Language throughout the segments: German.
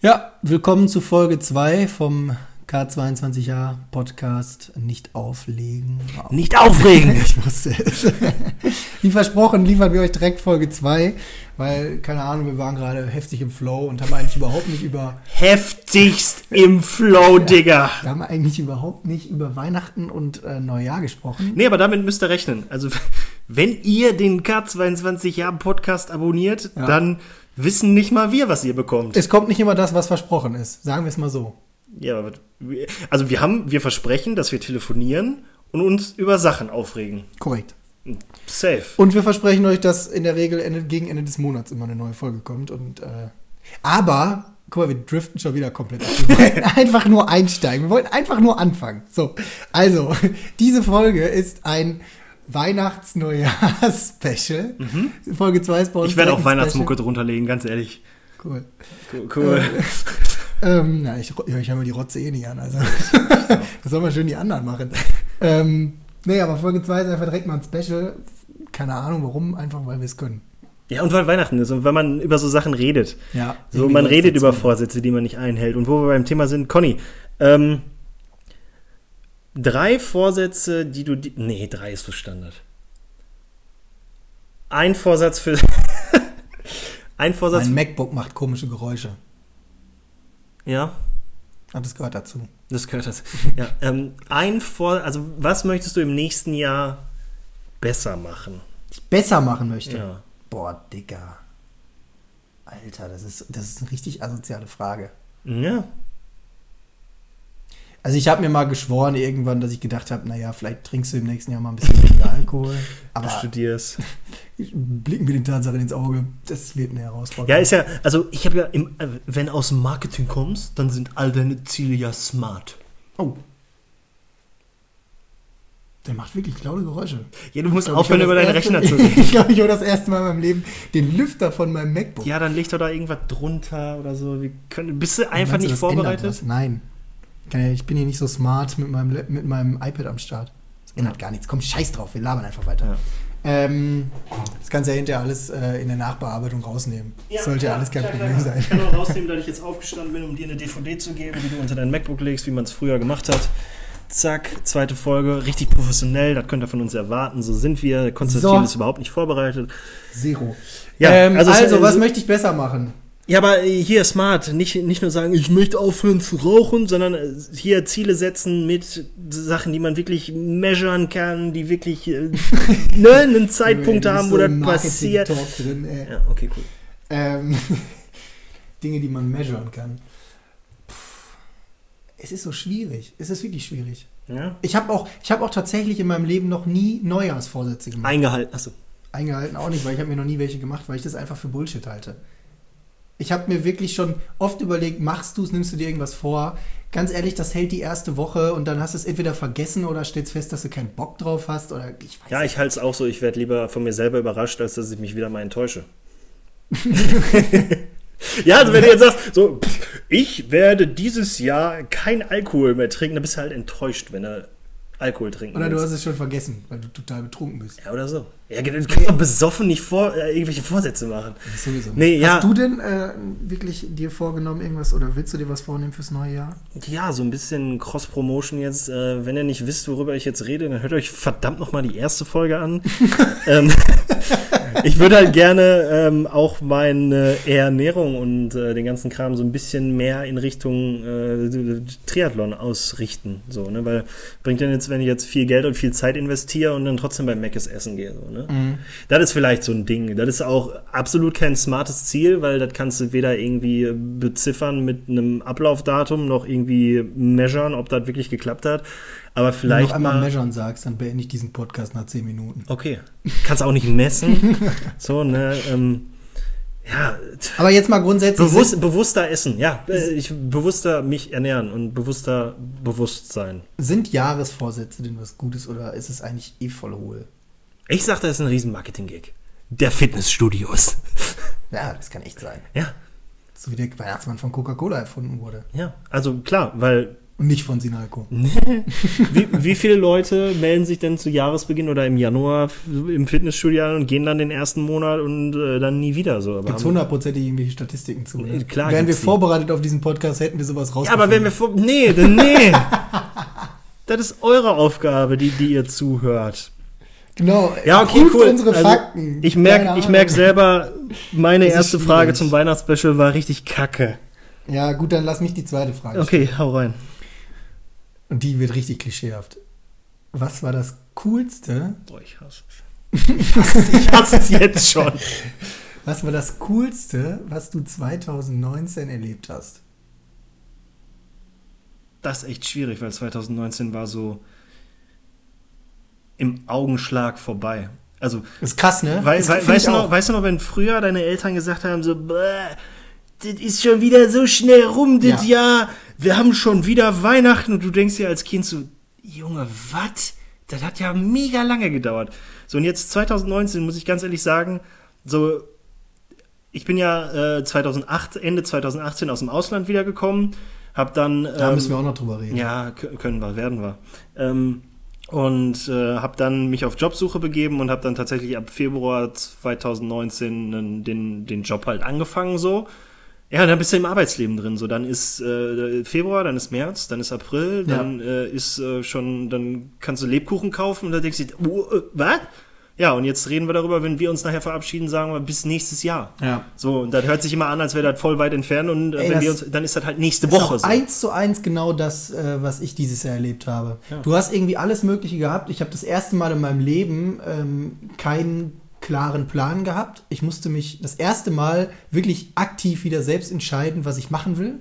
Ja, willkommen zu Folge 2 vom K22a Podcast Nicht auflegen. Nicht aufregen! Ich wusste es. Wie versprochen liefern wir euch direkt Folge 2, weil, keine Ahnung, wir waren gerade heftig im Flow und haben eigentlich überhaupt nicht über, Heftigst im Flow, Digga! wir haben eigentlich überhaupt nicht über Weihnachten und äh, Neujahr gesprochen. Nee, aber damit müsst ihr rechnen. Also, wenn ihr den K22 Jahr Podcast abonniert, Ja. dann wissen nicht mal wir, was ihr bekommt. Es kommt nicht immer das, was versprochen ist. Sagen wir es mal so. Ja, aber wir- also wir haben, wir versprechen, dass wir telefonieren und uns über Sachen aufregen. Korrekt. Safe. Und wir versprechen euch, dass in der Regel Ende, gegen Ende des Monats immer eine neue Folge kommt. Und, äh, aber, guck mal, wir driften schon wieder komplett ab. Wir wollten einfach nur einsteigen. Wir wollten einfach nur anfangen. So, also, diese Folge ist ein Weihnachts-Neujahr-Special. Folge 2 ist bei uns Mhm. Ich werde auch Weihnachtsmucke drunter legen, ganz ehrlich. Cool. Cool. cool. Ähm, na, ich, ja, ich höre mir die Rotze eh nicht an. Also, das soll man schön die anderen machen. Ähm, nee, aber Folge 2 ist einfach direkt mal ein Special. Keine Ahnung warum, einfach weil wir es können. Ja, und weil Weihnachten ist und weil man über so Sachen redet. Ja, So, man redet über Vorsätze, die man nicht einhält. Und wo wir beim Thema sind, Conny, ähm, drei Vorsätze, die du. di- Nee, drei ist so Standard. Ein Vorsatz für. ein Vorsatz. Mein MacBook macht komische Geräusche. ja, Ah, das gehört dazu. das gehört das. Ja, ähm, ein Vor. Also, was möchtest du im nächsten Jahr besser machen? Ich besser machen möchte. Ja. Boah, Digga. Alter, das ist, das ist eine richtig asoziale Frage. Ja. Also ich habe mir mal geschworen irgendwann, dass ich gedacht habe, naja, vielleicht trinkst du im nächsten Jahr mal ein bisschen weniger Alkohol. Du Aber studierst. blicken wir den Tatsachen ins Auge, das wird eine Herausforderung. Ja, ist ja, also ich habe ja, im, äh, wenn aus dem Marketing kommst, dann sind all deine Ziele ja smart. Oh. Der macht wirklich laute Geräusche. Ja, du musst aufhören, über deinen Rechner zu reden. Ich glaube, ich höre das erste Mal in meinem Leben den Lüfter von meinem MacBook. Ja, dann leg doch da irgendwas drunter oder so. Wir können, bist du einfach Meinst du, nicht vorbereitet? Nein. Ja- Ich bin hier nicht so smart mit meinem, mit meinem iPad am Start. Das ändert gar nichts. Komm, scheiß drauf, wir labern einfach weiter. Ja. Ähm, das kannst du ja hinterher alles äh, in der Nachbearbeitung rausnehmen. Das sollte ja alles kein Problem sein. Ich kann auch rausnehmen, dass ich jetzt aufgestanden bin, um dir eine DVD zu geben, die du unter dein MacBook legst, wie man es früher gemacht hat. Zack, zweite Folge, richtig professionell, das könnt ihr von uns erwarten, so sind wir. Konstantin So. ist überhaupt nicht vorbereitet. Zero. Ja, ähm, also, also was möchte ich besser machen? Ja, aber äh, hier smart, nicht, nicht nur sagen, ich möchte aufhören zu rauchen, sondern äh, hier Ziele setzen mit Sachen, die man wirklich measuren kann, die wirklich äh, ne, einen Zeitpunkt haben, so wo das passiert. Marketing-Talk Drin, ey. Ja, okay, cool. Ähm, Dinge, die man measuren kann. Puh. Es ist so schwierig. Es ist wirklich schwierig. Ja? Ich habe auch, ich hab auch tatsächlich in meinem Leben noch nie Neujahrsvorsätze gemacht. Eingehalten, achso. Eingehalten auch nicht, weil ich habe mir noch nie welche gemacht, weil ich das einfach für Bullshit halte. Ich habe mir wirklich schon oft überlegt, machst du es, nimmst du dir irgendwas vor? Ganz ehrlich, das hält die erste Woche und dann hast du es entweder vergessen oder stellst fest, dass du keinen Bock drauf hast oder ich weiß Ja, ich halte es auch so, ich werde lieber von mir selber überrascht, als dass ich mich wieder mal enttäusche. ja, also wenn du jetzt sagst, so, ich werde dieses Jahr kein Alkohol mehr trinken, dann bist du halt enttäuscht, wenn du Alkohol trinken Oder du willst. hast es schon vergessen, weil du total betrunken bist. Ja, oder so. Ja, du kannst doch besoffen nicht vor, äh, irgendwelche Vorsätze machen. Das sowieso. Nee, ja. Hast du denn äh, wirklich dir vorgenommen irgendwas oder willst du dir was vornehmen fürs neue Jahr? Ja, so ein bisschen Cross-Promotion jetzt. Äh, wenn ihr nicht wisst, worüber ich jetzt rede, dann hört euch verdammt nochmal die erste Folge an. ähm, ich würde halt gerne ähm, auch meine Ernährung und äh, den ganzen Kram so ein bisschen mehr in Richtung äh, Triathlon ausrichten. So, ne? Weil bringt denn jetzt, wenn ich jetzt viel Geld und viel Zeit investiere und dann trotzdem beim Mc's essen gehe. So, ne? Das ist vielleicht so ein Ding. Das ist auch absolut kein smartes Ziel, weil das kannst du weder irgendwie beziffern mit einem Ablaufdatum noch irgendwie measuren, ob das wirklich geklappt hat. Aber Wenn du vielleicht noch einmal mal. measuren sagst, dann beende ich diesen Podcast nach 10 Minuten. Okay. Kannst auch nicht messen. so, ne? Ähm, ja, Aber jetzt mal grundsätzlich. bewusst, bewusster essen. Ja, äh, ich bewusster mich ernähren und bewusster Bewusstsein. Sind, sind Jahresvorsätze denn was Gutes oder ist es eigentlich eh voll hohl? Ich sag, das ist ein riesen Marketing-Gig. Der Fitnessstudios. Ja, das kann echt sein. ja. So wie der Weihnachtsmann von Coca-Cola erfunden wurde. Ja, also klar, weil Und nicht von Sinalco. Wie, wie viele Leute melden sich denn zu Jahresbeginn oder im Januar im Fitnessstudio an und gehen dann den ersten Monat und äh, dann nie wieder so? Gibt es hundertprozentig irgendwelche Statistiken zu? Ne? Klar Wären wir die. vorbereitet auf diesen Podcast, hätten wir sowas ja, rausgefunden. aber wenn wir vor. Nee, denn nee. das ist eure Aufgabe, die, die ihr zuhört. Genau. Ja, okay, prüft cool. unsere Also, Fakten. Ich merke ich merk selber, meine Das erste. Frage zum Weihnachtsspecial war richtig kacke. Ja, gut, dann lass mich die zweite Frage Okay, hau rein. Und die wird richtig klischeehaft. Was war das Coolste? Boah, ich hasse es. Ich hasse es jetzt schon. Was war das Coolste, was du 2019 erlebt hast? Das ist echt schwierig, weil 2019 war so im Augenschlag vorbei. Also, Das ist krass, ne? wei wei weißt, du noch, weißt du noch, wenn früher deine Eltern gesagt haben, so, "Bäh, das ist schon wieder so schnell rum, das Jahr, wir haben schon wieder Weihnachten und du denkst dir als Kind so, Junge, was? Das hat ja mega lange gedauert. So, und jetzt 2019 muss ich ganz ehrlich sagen, so, ich bin ja äh, 2008, Ende 2018 aus dem Ausland wiedergekommen, hab dann. Da ähm, müssen wir auch noch drüber reden. ja, können wir, werden wir. Ähm, und äh, habe dann mich auf Jobsuche begeben und habe dann tatsächlich ab Februar 2019 den, den, den Job halt angefangen so. Ja, dann bist du im Arbeitsleben drin. So, dann ist äh, Februar, dann ist März, dann ist April, Ja. dann äh, ist äh, schon, dann kannst du Lebkuchen kaufen und dann denkst du, oh, äh, was? Ja, und jetzt reden wir darüber, wenn wir uns nachher verabschieden, sagen wir bis nächstes Jahr. Ja. So, und das hört sich immer an, als wäre das voll weit entfernt und äh, Ey, wenn wir uns, dann ist das halt nächste Woche so. eins zu eins genau das, äh, was ich dieses Jahr erlebt habe. Du hast irgendwie alles Mögliche gehabt. Ich habe das erste Mal in meinem Leben ähm, keinen klaren Plan gehabt. Ich musste mich das erste Mal wirklich aktiv wieder selbst entscheiden, was ich machen will.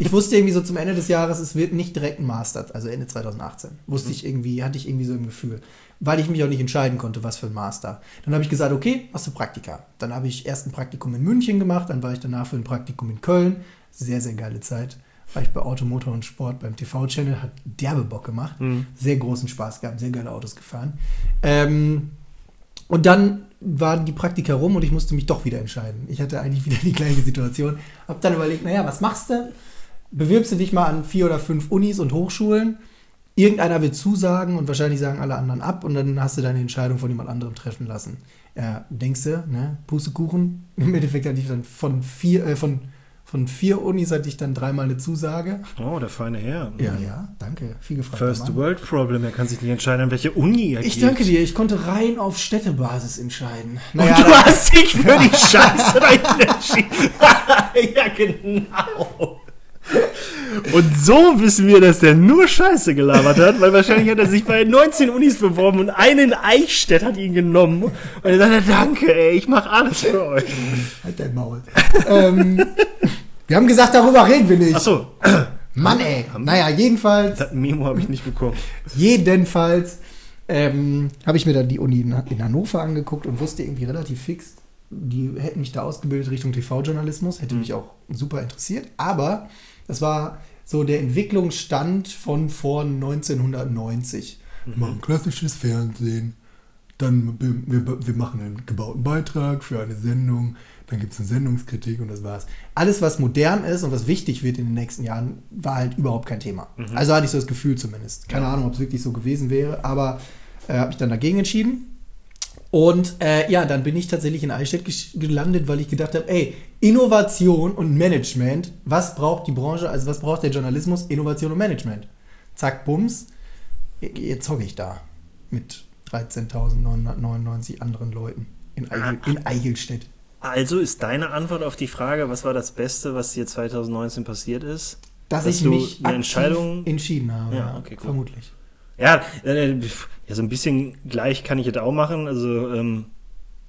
Ich wusste irgendwie so zum Ende des Jahres, es wird nicht direkt ein Master, also Ende 2018. Wusste ich irgendwie, hatte ich irgendwie so im Gefühl. Weil ich mich auch nicht entscheiden konnte, was für ein Master. Dann habe ich gesagt, okay, machst du Praktika. Dann habe ich erst ein Praktikum in München gemacht, dann war ich danach für ein Praktikum in Köln. Sehr, sehr geile Zeit. War ich bei Automotor und Sport beim TV-Channel, hat derbe Bock gemacht. Sehr großen Spaß gehabt, sehr geile Autos gefahren. Ähm, und dann waren die Praktika rum und ich musste mich doch wieder entscheiden. Ich hatte eigentlich wieder die gleiche Situation. Hab dann überlegt, naja, was machst du? Bewirbst du dich mal an vier oder fünf Unis und Hochschulen? Irgendeiner wird zusagen und wahrscheinlich sagen alle anderen ab und dann hast du deine Entscheidung von jemand anderem treffen lassen. Ja, denkst du, ne? Pustekuchen. Im Endeffekt hatte ich dann von vier, äh, von, von vier Unis hatte ich dann dreimal eine Zusage. Oh, der feine Herr. Ja, ja, danke. Viel gefragt. First World Problem, er kann sich nicht entscheiden, an welche Uni er Ich geht. danke dir, ich konnte rein auf Städtebasis entscheiden. Und du hast dich für die Scheiße dahin entschieden. ja, genau. Und so wissen wir, dass der nur Scheiße gelabert hat, weil wahrscheinlich hat er sich bei 19 Unis beworben und einen Eichstätt hat ihn genommen. Und er sagte, danke, ey, ich mache alles für euch. Halt dein Maul. ähm, wir haben gesagt, darüber reden wir nicht. Ach so, Mann, ey. Naja, jedenfalls, das Memo habe ich nicht bekommen. jedenfalls ähm, habe ich mir dann die Uni in, Hannover angeguckt und wusste irgendwie relativ fix, die hätten mich da ausgebildet Richtung TV-Journalismus, hätte mich auch super interessiert. Aber das war so der Entwicklungsstand von vor 1990. Wir machen klassisches Fernsehen, dann wir, wir, wir machen einen gebauten Beitrag für eine Sendung, dann gibt es eine Sendungskritik und das war's. Alles, was modern ist und was wichtig wird in den nächsten Jahren, war halt überhaupt kein Thema. Also hatte ich so das Gefühl zumindest. Keine Ahnung, ob es wirklich so gewesen wäre, aber äh, habe ich dann dagegen entschieden. Und äh, ja, dann bin ich tatsächlich in Eichstätt gelandet, weil ich gedacht habe, ey, Innovation und Management, was braucht die Branche, also was braucht der Journalismus? Innovation und Management. Zack, bums, jetzt hocke ich da mit 13.999 anderen Leuten in, Eichel, in Eichelstedt. Also ist deine Antwort auf die Frage, was war das Beste, was dir 2019 passiert ist? Dass, Dass ich mich eine Entscheidung- entschieden habe. Ja, okay, cool. vermutlich. Ja, äh, ja, so ein bisschen gleich kann ich es auch machen. Also, ähm,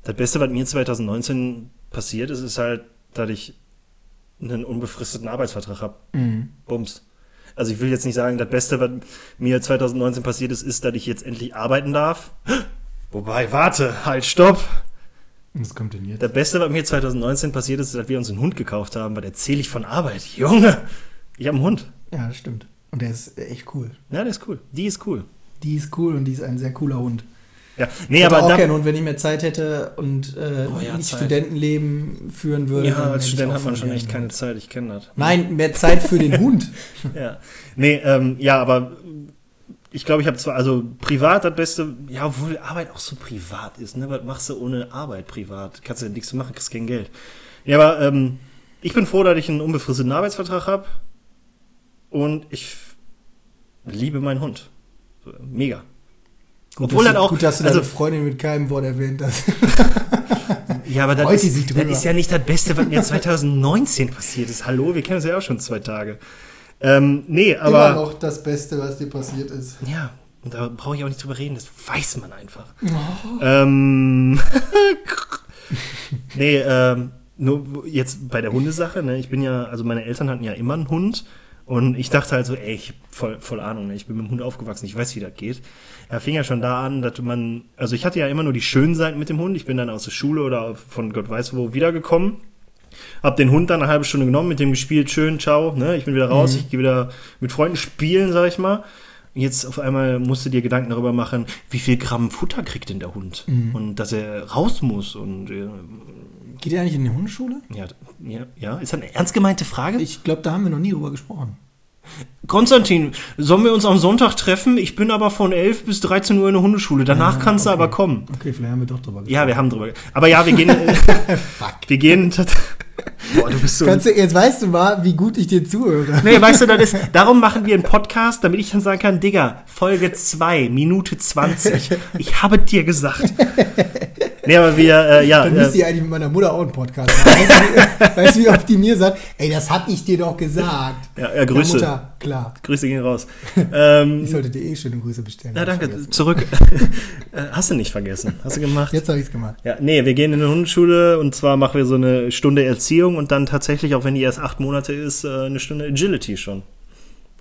das Beste, was mir 2019 passiert ist, ist halt, dass ich einen unbefristeten Arbeitsvertrag habe. Mhm. Bums. Also ich will jetzt nicht sagen, das Beste, was mir 2019 passiert ist, ist, dass ich jetzt endlich arbeiten darf. Wobei, warte, halt, stopp. Was kommt denn jetzt? Das Beste, was mir 2019 passiert ist, ist, dass wir uns einen Hund gekauft haben. Was erzähle ich von Arbeit? Junge, ich habe einen Hund. Ja, das stimmt. Und der ist echt cool. Ja, der ist cool. Die ist cool. Die ist cool und die ist ein sehr cooler Hund. Ja, nee, Ich hätte aber auch gerne und wenn ich mehr Zeit hätte und äh, Oh ja, nicht Zeit. Studentenleben führen würde. ja, als Student hat man schon echt keine Hund. Zeit, ich kenne das. Nein, mehr Zeit für den Hund. Ja. Nee, ähm, ja, aber ich glaube, ich habe zwar, also privat das Beste, ja, obwohl Arbeit auch so privat ist, ne? Was machst du ohne Arbeit privat? Kannst du ja nichts machen, kriegst kein Geld. Ja, aber ähm, ich bin froh, dass ich einen unbefristeten Arbeitsvertrag habe und ich liebe meinen Hund. Mega. Obwohl dass dann auch, Gut, dass du also, deine Freundin mit keinem Wort erwähnt hast. ja, aber das ist, das ist ja nicht das Beste, was mir 2019 passiert ist. Hallo, wir kennen uns ja auch schon zwei Tage. Ähm, nee, aber. Immer noch das Beste, was dir passiert ist. Ja, und da brauche ich auch nicht drüber reden, das weiß man einfach. Oh. Ähm, nee, ähm, nur jetzt bei der Hundesache, ne, ich bin ja, also meine Eltern hatten ja immer einen Hund und ich dachte halt so, ey, ich voll, voll Ahnung, ne, ich bin mit dem Hund aufgewachsen, ich weiß, wie das geht. Er fing ja schon da an, dass man, also ich hatte ja immer nur die schönen Seiten mit dem Hund, ich bin dann aus der Schule oder von Gott weiß wo wiedergekommen. Hab den Hund dann eine halbe Stunde genommen, mit dem gespielt, schön, ciao, ne? Ich bin wieder raus, ich gehe wieder mit Freunden spielen, sag ich mal. Jetzt auf einmal musst du dir Gedanken darüber machen, wie viel Gramm Futter kriegt denn der Hund? Und dass er raus muss und äh, Geht ihr eigentlich in die Hundeschule? ja, ja, ja. Ist das eine ernst gemeinte Frage? Ich glaube, da haben wir noch nie drüber gesprochen. Konstantin, sollen wir uns am Sonntag treffen? Ich bin aber von 11 bis 13 Uhr in der Hundeschule. Danach Ah, kannst du okay. aber kommen. Okay, vielleicht haben wir doch drüber gesprochen. Ja, wir haben drüber. Aber ja, wir gehen. Fuck. wir gehen. Boah, du bist so. Kannst du, jetzt weißt du mal, wie gut ich dir zuhöre. Nee, weißt du, das ist, darum machen wir einen Podcast, damit ich dann sagen kann, Digga, Folge 2, Minute 20. Ich habe dir gesagt. Nee, aber wir, äh, ja, Dann müsste äh, ich eigentlich mit meiner Mutter auch einen Podcast machen. Weißt du, wie oft die mir sagt, ey, das hab ich dir doch gesagt. Ja, ja, Grüße. Mutter, klar. Grüße gehen raus. Ähm, Ich sollte dir eh schöne Grüße bestellen. ich danke, zurück. Äh, Hast du nicht vergessen. Hast du gemacht? Jetzt habe ich es gemacht. Ja, nee, wir gehen in eine Hundeschule und zwar machen wir so eine Stunde Erziehung und dann tatsächlich, auch wenn die erst acht Monate ist, äh, eine Stunde Agility schon.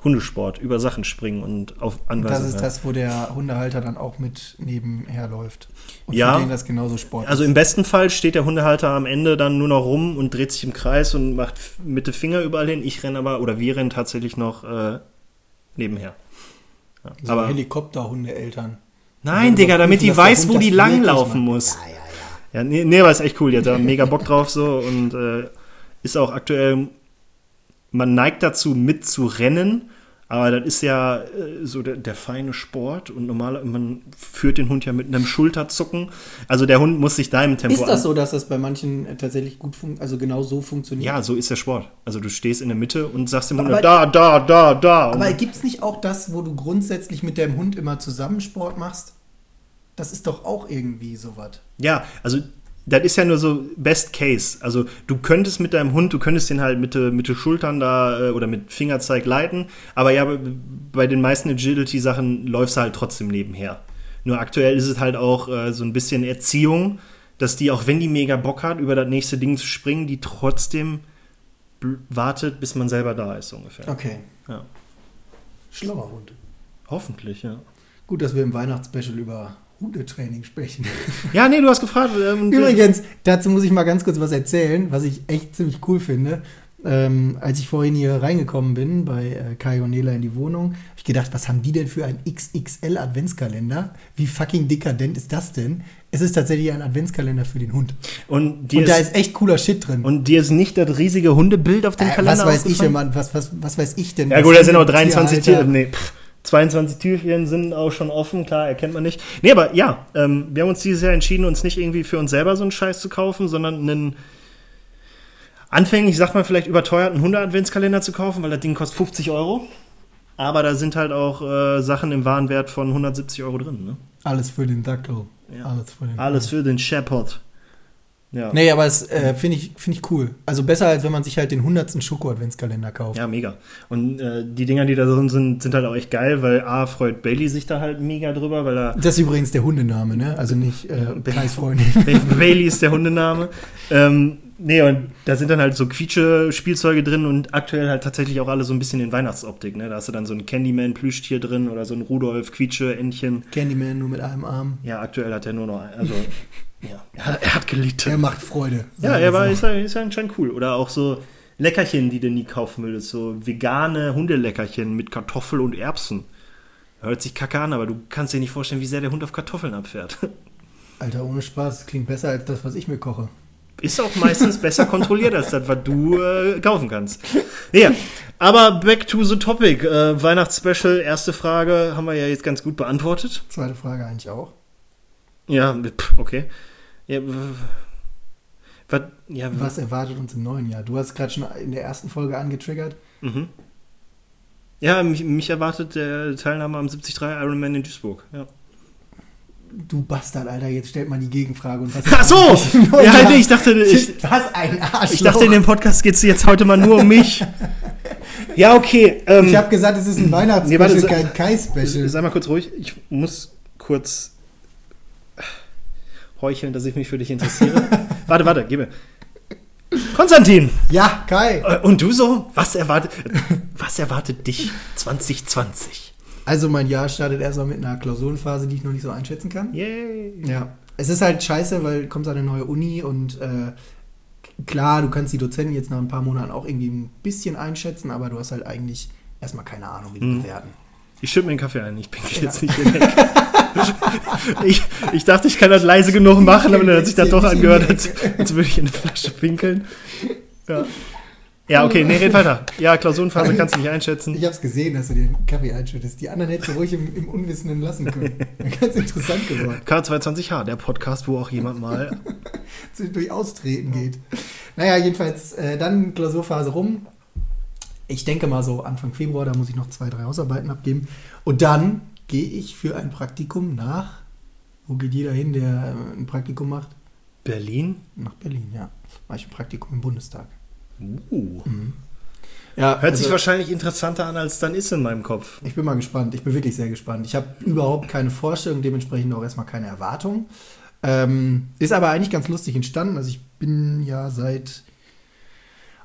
Hundesport, über Sachen springen und auf Anweisungen. das ist das, wo der Hundehalter dann auch mit nebenher läuft. Und Ja. für den das genauso Sport Also im besten Fall steht der Hundehalter am Ende dann nur noch rum und dreht sich im Kreis und macht mit den Finger überall hin. Ich renne aber, oder wir rennen tatsächlich noch äh, nebenher. Ja. so aber Helikopterhundeeltern. nein, Digga, damit die weiß, Hund wo die langlaufen muss. Ja, ja, ja. Ja, nee, nee, aber ist echt cool. Die hat da mega Bock drauf so und äh, ist auch aktuell, man neigt dazu mitzurennen, aber das ist ja äh, so der, der feine Sport und normal, man führt den Hund ja mit einem Schulterzucken. Also der Hund muss sich deinem Tempo Ist das so, dass das bei manchen äh, tatsächlich gut funktioniert, also genau so funktioniert? Ja, so ist der Sport. Also du stehst in der Mitte und sagst dem Hund, Aber- da, da, da, da. Aber gibt es nicht auch das, wo du grundsätzlich mit deinem Hund immer zusammen Sport machst? Das ist doch auch irgendwie sowas. ja, also das ist ja nur so Best Case. Also du könntest mit deinem Hund, du könntest den halt mit, äh, mit den Schultern da äh, oder mit Fingerzeig leiten, aber ja, bei den meisten Agility-Sachen läufst du halt trotzdem nebenher. Nur aktuell ist es halt auch äh, so ein bisschen Erziehung, dass die, auch wenn die mega Bock hat, über das nächste Ding zu springen, die trotzdem wartet, bis man selber da ist, ungefähr. Okay. Ja. Schlauer Hund. Hoffentlich, ja. Gut, dass wir im Weihnachtsspecial über Hundetraining sprechen. Ja, nee, du hast gefragt. Ähm, Übrigens, dazu muss ich mal ganz kurz was erzählen, was ich echt ziemlich cool finde. Ähm, als ich vorhin hier reingekommen bin bei äh, Kai und Nela in die Wohnung, habe ich gedacht, was haben die denn für einen XXL Adventskalender? Wie fucking dekadent ist das denn? Es ist tatsächlich ein Adventskalender für den Hund. Und Und da ist, ist echt cooler Shit drin. und dir ist nicht das riesige Hundebild auf dem äh, Kalender was weiß ich denn? Mann? Was, was, was weiß ich denn? Ja gut, da sind auch Hunde- 23 Tierhalter- Türchen. Nee, pff, 22 Türchen sind auch schon offen, klar, erkennt man nicht. Nee, aber ja, ähm, wir haben uns dieses Jahr entschieden, uns nicht irgendwie für uns selber so einen Scheiß zu kaufen, sondern einen anfänglich, sagt man vielleicht, überteuerten Hunde-Adventskalender zu kaufen, weil das Ding kostet 50 Euro. Aber da sind halt auch äh, Sachen im Warenwert von 170 Euro drin. Ne? Alles für den Dackel. Ja. Alles für den Alles für den Shepherd. Ja. Nee, aber es äh, finde ich, find ich cool. Also besser, als wenn man sich halt den 100. Schoko-Adventskalender kauft. Ja, mega. Und äh, die Dinger, die da drin sind, sind halt auch echt geil, weil A, freut Bailey sich da halt mega drüber, weil er. Das ist übrigens der Hundename, ne? Also nicht äh, Ba- Kais Freundin. Ba- Bailey ist der Hundename. Ähm, nee, und da sind dann halt so Quietsche-Spielzeuge drin und aktuell halt tatsächlich auch alle so ein bisschen in Weihnachtsoptik. Ne? Da hast du dann so ein Candyman-Plüschtier drin oder so ein Rudolf Quietsche-Entchen. Candyman nur mit einem Arm. Ja, aktuell hat er nur noch. Also, ja, er hat, gelitten. Er macht Freude. Ja, er war, ist, ja- ist ja anscheinend cool. Oder auch so Leckerchen, die du nie kaufen würdest. So vegane Hundeleckerchen mit Kartoffel und Erbsen. Hört sich kacke an, aber du kannst dir nicht vorstellen, wie sehr der Hund auf Kartoffeln abfährt. Alter, ohne Spaß, das klingt besser als das, was ich mir koche. Ist auch meistens besser kontrolliert als das, was du äh, kaufen kannst. Ja, aber back to the topic. Äh, Weihnachtsspecial, erste Frage haben wir ja jetzt ganz gut beantwortet. Zweite Frage eigentlich auch. Ja, pff, okay. Ja, was, ja, Was erwartet uns im neuen Jahr? Du hast gerade schon in der ersten Folge angetriggert. Mhm. Ja, mich, mich erwartet der Teilnahme am 73 Ironman in Duisburg. Ja. Du Bastard, Alter, jetzt stellt mal die Gegenfrage. Und was Ach so! Ja, nee, ich dachte, ich, was ein Arschloch. ich dachte, in dem Podcast geht es jetzt heute mal nur um mich. Ja, okay. Ähm, Ich habe gesagt, es ist ein Nee, Weihnachtsspecial, warte, kein Kai-Special. sei mal kurz ruhig. Ich muss kurz heucheln, dass ich mich für dich interessiere. warte, warte, gib mir. Konstantin! Ja, Kai. Äh, Und du so? Was erwartet, was erwartet dich 2020? Also mein Jahr startet erstmal mit einer Klausurenphase, die ich noch nicht so einschätzen kann. Yay! Ja. Es ist halt scheiße, weil an eine neue Uni und äh, klar, du kannst die Dozenten jetzt nach ein paar Monaten auch irgendwie ein bisschen einschätzen, aber du hast halt eigentlich erstmal keine Ahnung, wie die Mhm. bewerten. Ich schütte mir einen Kaffee ein, ich pinkel jetzt nicht die Ecke. ich, ich dachte, ich kann das leise genug machen, aber dann hat sich das doch angehört, als, als würde ich in eine Flasche pinkeln. Ja. Ja, okay, nee, red weiter. Ja, Klausurenphase kannst du nicht einschätzen. Ich habe es gesehen, dass du den Kaffee einschüttest. Die anderen hättest du ruhig im, im Unwissenden lassen können. Ganz interessant geworden. K22H, der Podcast, wo auch jemand mal. durch Austreten geht. Naja, jedenfalls äh, dann Klausurphase rum. Ich denke mal so Anfang Februar, da muss ich noch zwei, drei Hausarbeiten abgeben. Und dann gehe ich für ein Praktikum nach. Wo geht jeder hin, der äh, ein Praktikum macht? Berlin? Nach Berlin, ja. Mache ich ein Praktikum im Bundestag. Uh. Ja, Hört sich also, wahrscheinlich interessanter an, als es dann ist in meinem Kopf. ich bin mal gespannt. Ich bin wirklich sehr gespannt. Ich habe überhaupt keine Vorstellung, dementsprechend auch erstmal keine Erwartung. Ähm, ist aber eigentlich ganz lustig entstanden. Also ich bin ja seit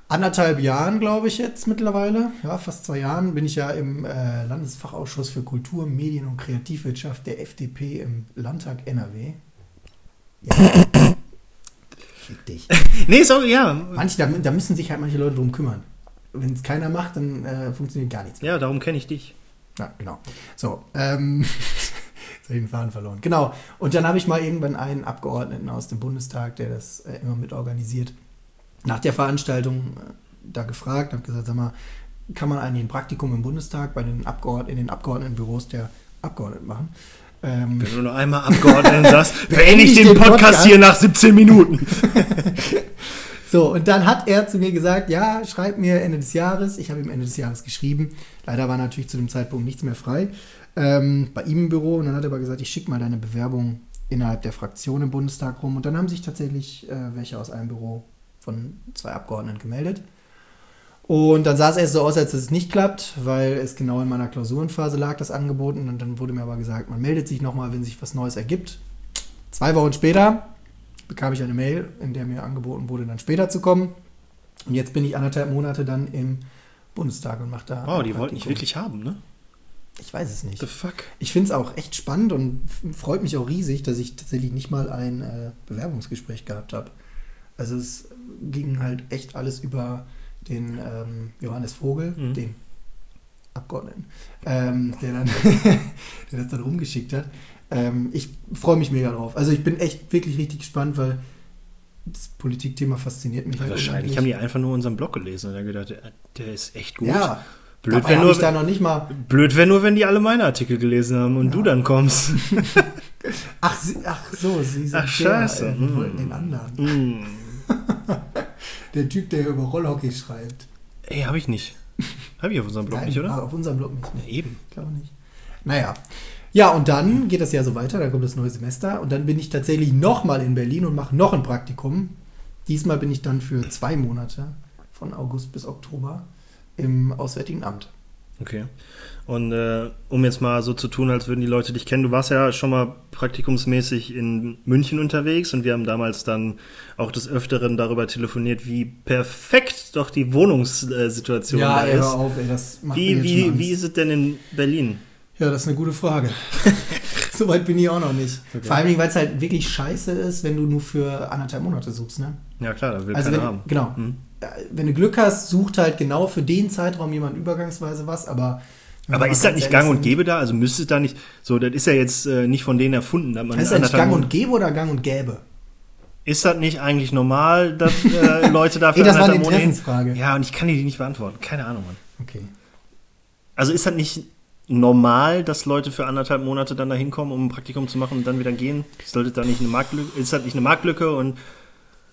anderthalb Jahren, glaube ich jetzt mittlerweile, ja, fast zwei Jahren, bin ich ja im äh, Landesfachausschuss für Kultur, Medien und Kreativwirtschaft der FDP im Landtag NRW. Ja. Fick dich. Nee, so, ja. Manche, da, da müssen sich halt manche Leute drum kümmern. Wenn es keiner macht, dann äh, funktioniert gar nichts. Ja, darum kenne ich dich. Ja, genau. So, ähm, jetzt habe ich den Faden verloren. Genau. Und dann habe ich mal irgendwann einen Abgeordneten aus dem Bundestag, der das äh, immer mit organisiert, nach der Veranstaltung äh, da gefragt, habe gesagt, sag mal, kann man eigentlich ein Praktikum im Bundestag bei den Abgeordneten, in den Abgeordnetenbüros der Abgeordneten machen? Ähm, Wenn du nur einmal Abgeordneten sagst, beende ich ich den den Podcast Podcast? hier nach 17 Minuten. So, und dann hat er zu mir gesagt, ja, schreib mir Ende des Jahres. Ich habe ihm Ende des Jahres geschrieben. Leider war natürlich zu dem Zeitpunkt nichts mehr frei ähm, bei ihm im Büro. Und dann hat er aber gesagt, ich schicke mal deine Bewerbung innerhalb der Fraktion im Bundestag rum. Und dann haben sich tatsächlich äh, welche aus einem Büro von zwei Abgeordneten gemeldet. Und dann sah es erst so aus, als es nicht klappt, weil es genau in meiner Klausurenphase lag, das angeboten. Und dann wurde mir aber gesagt, man meldet sich nochmal, wenn sich was Neues ergibt. Zwei Wochen später bekam ich eine Mail, in der mir angeboten wurde, dann später zu kommen. Und jetzt bin ich anderthalb Monate dann im Bundestag und mache da. Wow, die wollten dich wirklich haben, ne? Ich weiß es nicht. The fuck? Ich finde es auch echt spannend und freut mich auch riesig, dass ich tatsächlich nicht mal ein äh, Bewerbungsgespräch gehabt habe. Also es ging halt echt alles über den ähm, Johannes Vogel, Mhm. den Abgeordneten, ähm, der, dann der das dann rumgeschickt hat. Ähm, ich freue mich mega drauf. Also ich bin echt wirklich richtig gespannt, weil das Politikthema fasziniert mich. halt Wahrscheinlich haben die einfach nur unseren Blog gelesen und dann gedacht, der, der ist echt gut. Ja, blöd, habe nur, da noch nicht mal. blöd wäre nur, wenn die alle meine Artikel gelesen haben und Ja. du dann kommst. Ach, sie, ach so, sie sind Ach, scheiße. Der, äh, wollten den anderen. Mm. Der Typ, der über Rollhockey schreibt. Ey, habe ich nicht. Habe ich auf unserem Blog Nein, nicht, oder? Auf unserem Blog nicht. Ja, Nee, eben. ich glaube nicht. Naja. Ja, und dann geht das Jahr so weiter, dann kommt das neue Semester und dann bin ich tatsächlich nochmal in Berlin und mache noch ein Praktikum. Diesmal bin ich dann für zwei Monate, von August bis Oktober, im Auswärtigen Amt. Okay. Und äh, um jetzt mal so zu tun, als würden die Leute dich kennen, du warst ja schon mal praktikumsmäßig in München unterwegs und wir haben damals dann auch des Öfteren darüber telefoniert, wie perfekt doch die Wohnungssituation da ey, hör ist. auf, ey, das macht Wie, wie, wie ist es denn in Berlin? Ja, das ist eine gute Frage. Soweit bin ich auch noch nicht. Okay. Vor allem, weil es halt wirklich scheiße ist, wenn du nur für anderthalb Monate suchst, ne? Ja klar, da will Also keiner wenn, haben. genau. Hm? Wenn du Glück hast, sucht halt genau für den Zeitraum jemand übergangsweise was, aber Aber ist das nicht gang und gäbe da? Also müsste es da nicht, so, das ist ja jetzt äh, nicht von denen erfunden. dass man Heißt das nicht gang und gäbe oder gang und gäbe? Ist das nicht eigentlich normal, dass äh, Leute dafür Ey, das war eine anderthalb Monate hin- Interessensfrage. Ja, und ich kann die nicht beantworten. Keine Ahnung, Mann. Okay. Also ist das nicht normal, dass Leute für anderthalb Monate dann da hinkommen, um ein Praktikum zu machen und dann wieder gehen? Sollte da nicht eine Marktlücke, ist das nicht eine Marktlücke und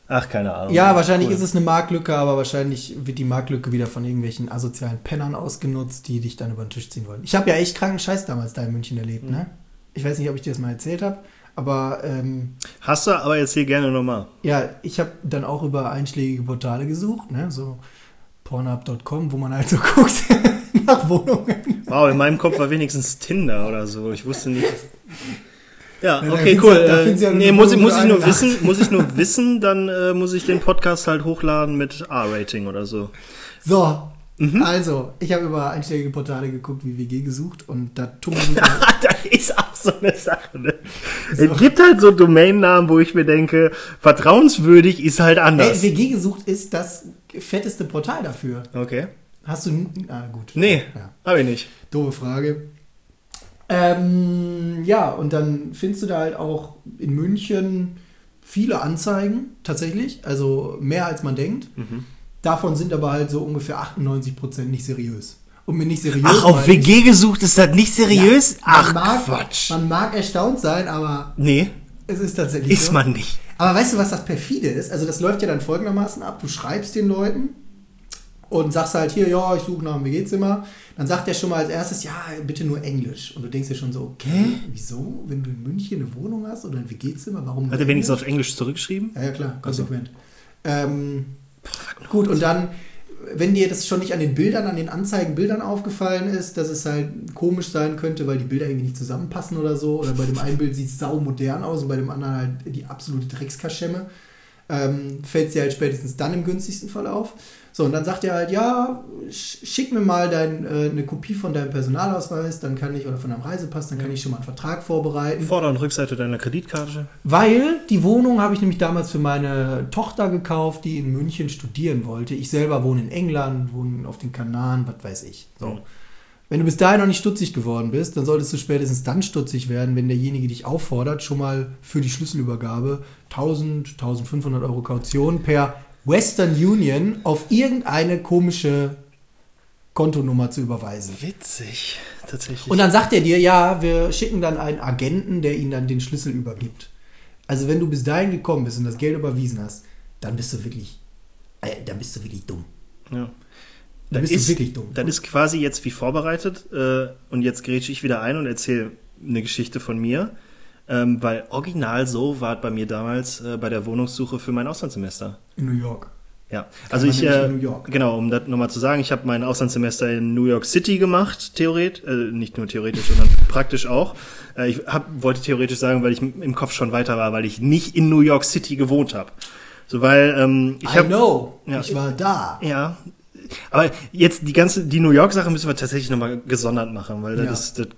ach, keine Ahnung. Ja, wahrscheinlich Cool. ist es eine Marktlücke, aber wahrscheinlich wird die Marktlücke wieder von irgendwelchen asozialen Pennern ausgenutzt, die dich dann über den Tisch ziehen wollen. Ich habe ja echt kranken Scheiß damals da in München erlebt, ne? Ich weiß nicht, ob ich dir das mal erzählt habe, aber ähm, Hast du, aber erzähl gerne nochmal. ja, ich habe dann auch über einschlägige Portale gesucht, ne? So pornhub.com, wo man halt so guckt nach Wohnungen. Wow, in meinem Kopf war wenigstens Tinder oder so. Ich wusste nicht. Ja, Ja, da okay, cool. da Äh, ja nee, muss ich, muss ich nur wissen, muss ich nur wissen, dann äh, muss ich den Podcast halt hochladen mit A-Rating oder so. So, Mhm. also, ich habe über einschlägige Portale geguckt, wie WG gesucht und da tummeln sich Ah, das ist auch so eine Sache. Ne? Es gibt halt so Domainnamen, wo ich mir denke, vertrauenswürdig ist halt Ey, anders. WG gesucht ist das fetteste Portal dafür. Okay. Hast du. Ah, gut. Nee, Ja. hab ich nicht. Doofe Frage. Ähm, ja, und dann findest du da halt auch in München viele Anzeigen, tatsächlich. Also mehr als man denkt. Mhm. Davon sind aber halt so ungefähr 98% nicht seriös. Und mit nicht seriös. Ach, auf meine ich- WG gesucht ist das nicht seriös? Ja, man Ach, mag, Quatsch. Man mag erstaunt sein, aber Nee, es ist tatsächlich ist so. man nicht. Aber weißt du, was das perfide ist? Also das läuft ja dann folgendermaßen ab. Du schreibst den Leuten und sagst halt hier, ja, ich suche nach einem WG-Zimmer. Dann sagt er schon mal als erstes, ja, bitte nur Englisch. Und du denkst dir schon so, okay, wieso? Wenn du in München eine Wohnung hast oder ein WG-Zimmer, warum Hat er wenigstens auf Englisch zurückgeschrieben? Ja, ja, klar, konsequent. Ähm, gut, und dann, wenn dir das schon nicht an den Bildern, an den Anzeigenbildern aufgefallen ist, dass es halt komisch sein könnte, weil die Bilder irgendwie nicht zusammenpassen oder so, oder bei dem einen Bild sieht es sau modern aus und bei dem anderen halt die absolute Dreckskaschemme, ähm, fällt es dir halt spätestens dann im günstigsten Fall auf. So, und dann sagt er halt, ja, sch- schick mir mal dein, äh, eine Kopie von deinem Personalausweis, dann kann ich, oder von deinem Reisepass, dann kann ich schon mal einen Vertrag vorbereiten. Vorder- und Rückseite deiner Kreditkarte. Weil die Wohnung habe ich nämlich damals für meine Tochter gekauft, die in München studieren wollte. Ich selber wohne in England, wohne auf den Kanaren, was weiß ich. So. Wenn du bis dahin noch nicht stutzig geworden bist, dann solltest du spätestens dann stutzig werden, wenn derjenige dich auffordert, schon mal für die Schlüsselübergabe 1000, 1500 Euro Kaution per Western Union auf irgendeine komische Kontonummer zu überweisen. Witzig, tatsächlich. Und dann sagt er dir, ja, wir schicken dann einen Agenten, der ihnen dann den Schlüssel übergibt. Also wenn du bis dahin gekommen bist und das Geld überwiesen hast, dann bist du wirklich, äh, dann bist du wirklich dumm. ja. Dann Das bist ist, du wirklich dumm. das ist quasi jetzt wie vorbereitet äh, und jetzt grätsche ich wieder ein und erzähle eine Geschichte von mir, ähm, weil original so war es bei mir damals äh, bei der Wohnungssuche für mein Auslandssemester. In New York. Ja, also ich, äh, in New York. genau, um das nochmal zu sagen, ich habe mein Auslandssemester in New York City gemacht, theoretisch, äh, nicht nur theoretisch, sondern praktisch auch. Äh, ich hab, wollte theoretisch sagen, weil ich im Kopf schon weiter war, weil ich nicht in New York City gewohnt habe. So, weil ähm, ich I know, Ja. ich war da. ja. Aber jetzt die ganze, die New York-Sache müssen wir tatsächlich nochmal gesondert machen, weil Ja. das, das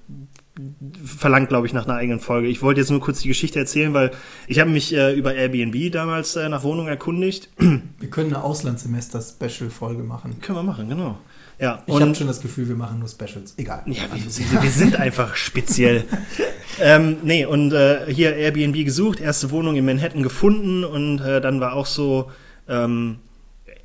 verlangt, glaube ich, nach einer eigenen Folge. Ich wollte jetzt nur kurz die Geschichte erzählen, weil ich habe mich äh, über Airbnb damals äh, nach Wohnungen erkundigt. Wir können eine Auslandssemester-Special-Folge machen. Können wir machen, genau. Ja, Ich habe schon das Gefühl, wir machen nur Specials. Egal. ja, wir, sind- wir sind einfach speziell. ähm, nee, und äh, hier Airbnb gesucht, erste Wohnung in Manhattan gefunden und äh, dann war auch so, ähm,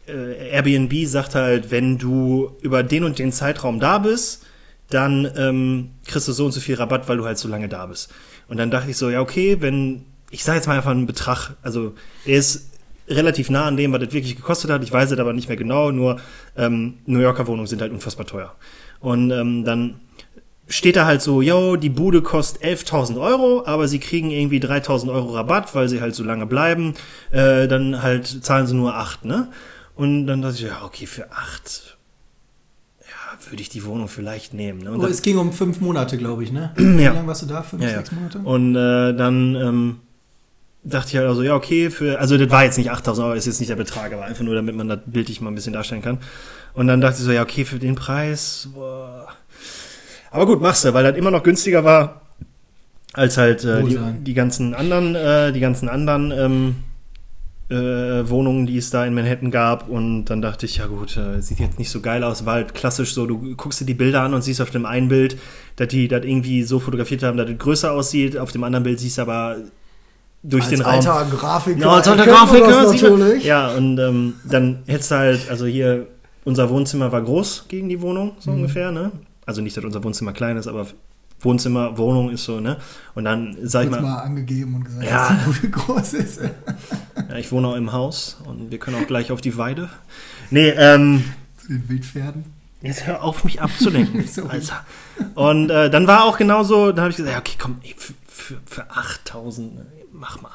äh, Airbnb sagt halt, wenn du über den und den Zeitraum da bist, dann ähm, kriegst du so und so viel Rabatt, weil du halt so lange da bist. Und dann dachte ich so, ja, okay, wenn, ich sage jetzt mal einfach einen Betrag, also der ist relativ nah an dem, was das wirklich gekostet hat. Ich weiß es aber nicht mehr genau, nur ähm, New Yorker Wohnungen sind halt unfassbar teuer. Und ähm, dann steht da halt so, yo, die Bude kostet 11.000 Euro, aber sie kriegen irgendwie 3.000 Euro Rabatt, weil sie halt so lange bleiben. Äh, dann halt zahlen sie nur 8, ne? Und dann dachte ich, ja, okay, für 8, ja, würde ich die Wohnung vielleicht nehmen. Ne? Und Oh, dann- es ging um fünf Monate, glaube ich, ne? Wie Ja. lange warst du da? Fünf, ja, sechs Monate? Und äh, dann ähm, dachte ich halt also, ja, okay, für, also das war jetzt nicht 8000 Euro, ist jetzt nicht der Betrag, aber einfach nur, damit man das bildlich mal ein bisschen darstellen kann. Und dann dachte ich so, ja, okay, für den Preis, boah. Aber gut, machst du, weil das immer noch günstiger war als halt äh, die, die ganzen anderen, äh, die ganzen anderen ähm, äh, Wohnungen, die es da in Manhattan gab. Und dann dachte ich, ja gut, äh, sieht jetzt nicht so geil aus. War halt klassisch so, du guckst dir die Bilder an und siehst auf dem einen Bild, dass die das irgendwie so fotografiert haben, dass es größer aussieht. Auf dem anderen Bild siehst du aber durch Als den Raum. alter Grafiker. Ja, als alter Grafiker. natürlich. Ja, und ähm, dann hättest du halt, also hier, unser Wohnzimmer war groß gegen die Wohnung, so ungefähr, ne? Also nicht, dass unser Wohnzimmer klein ist, aber Wohnzimmer, Wohnung ist so, ne? Und dann, sag ich mal, mal angegeben und gesagt, Ja. dass die groß ist. ja, ich wohne auch im Haus und wir können auch gleich auf die Weide. Nee, ähm, Zu den Wildpferden. Jetzt hör auf, mich abzulenken. Alter. Und äh, dann war auch genauso, da habe ich gesagt, ja, okay, komm, ey, für, für, für 8000, ne, mach mal.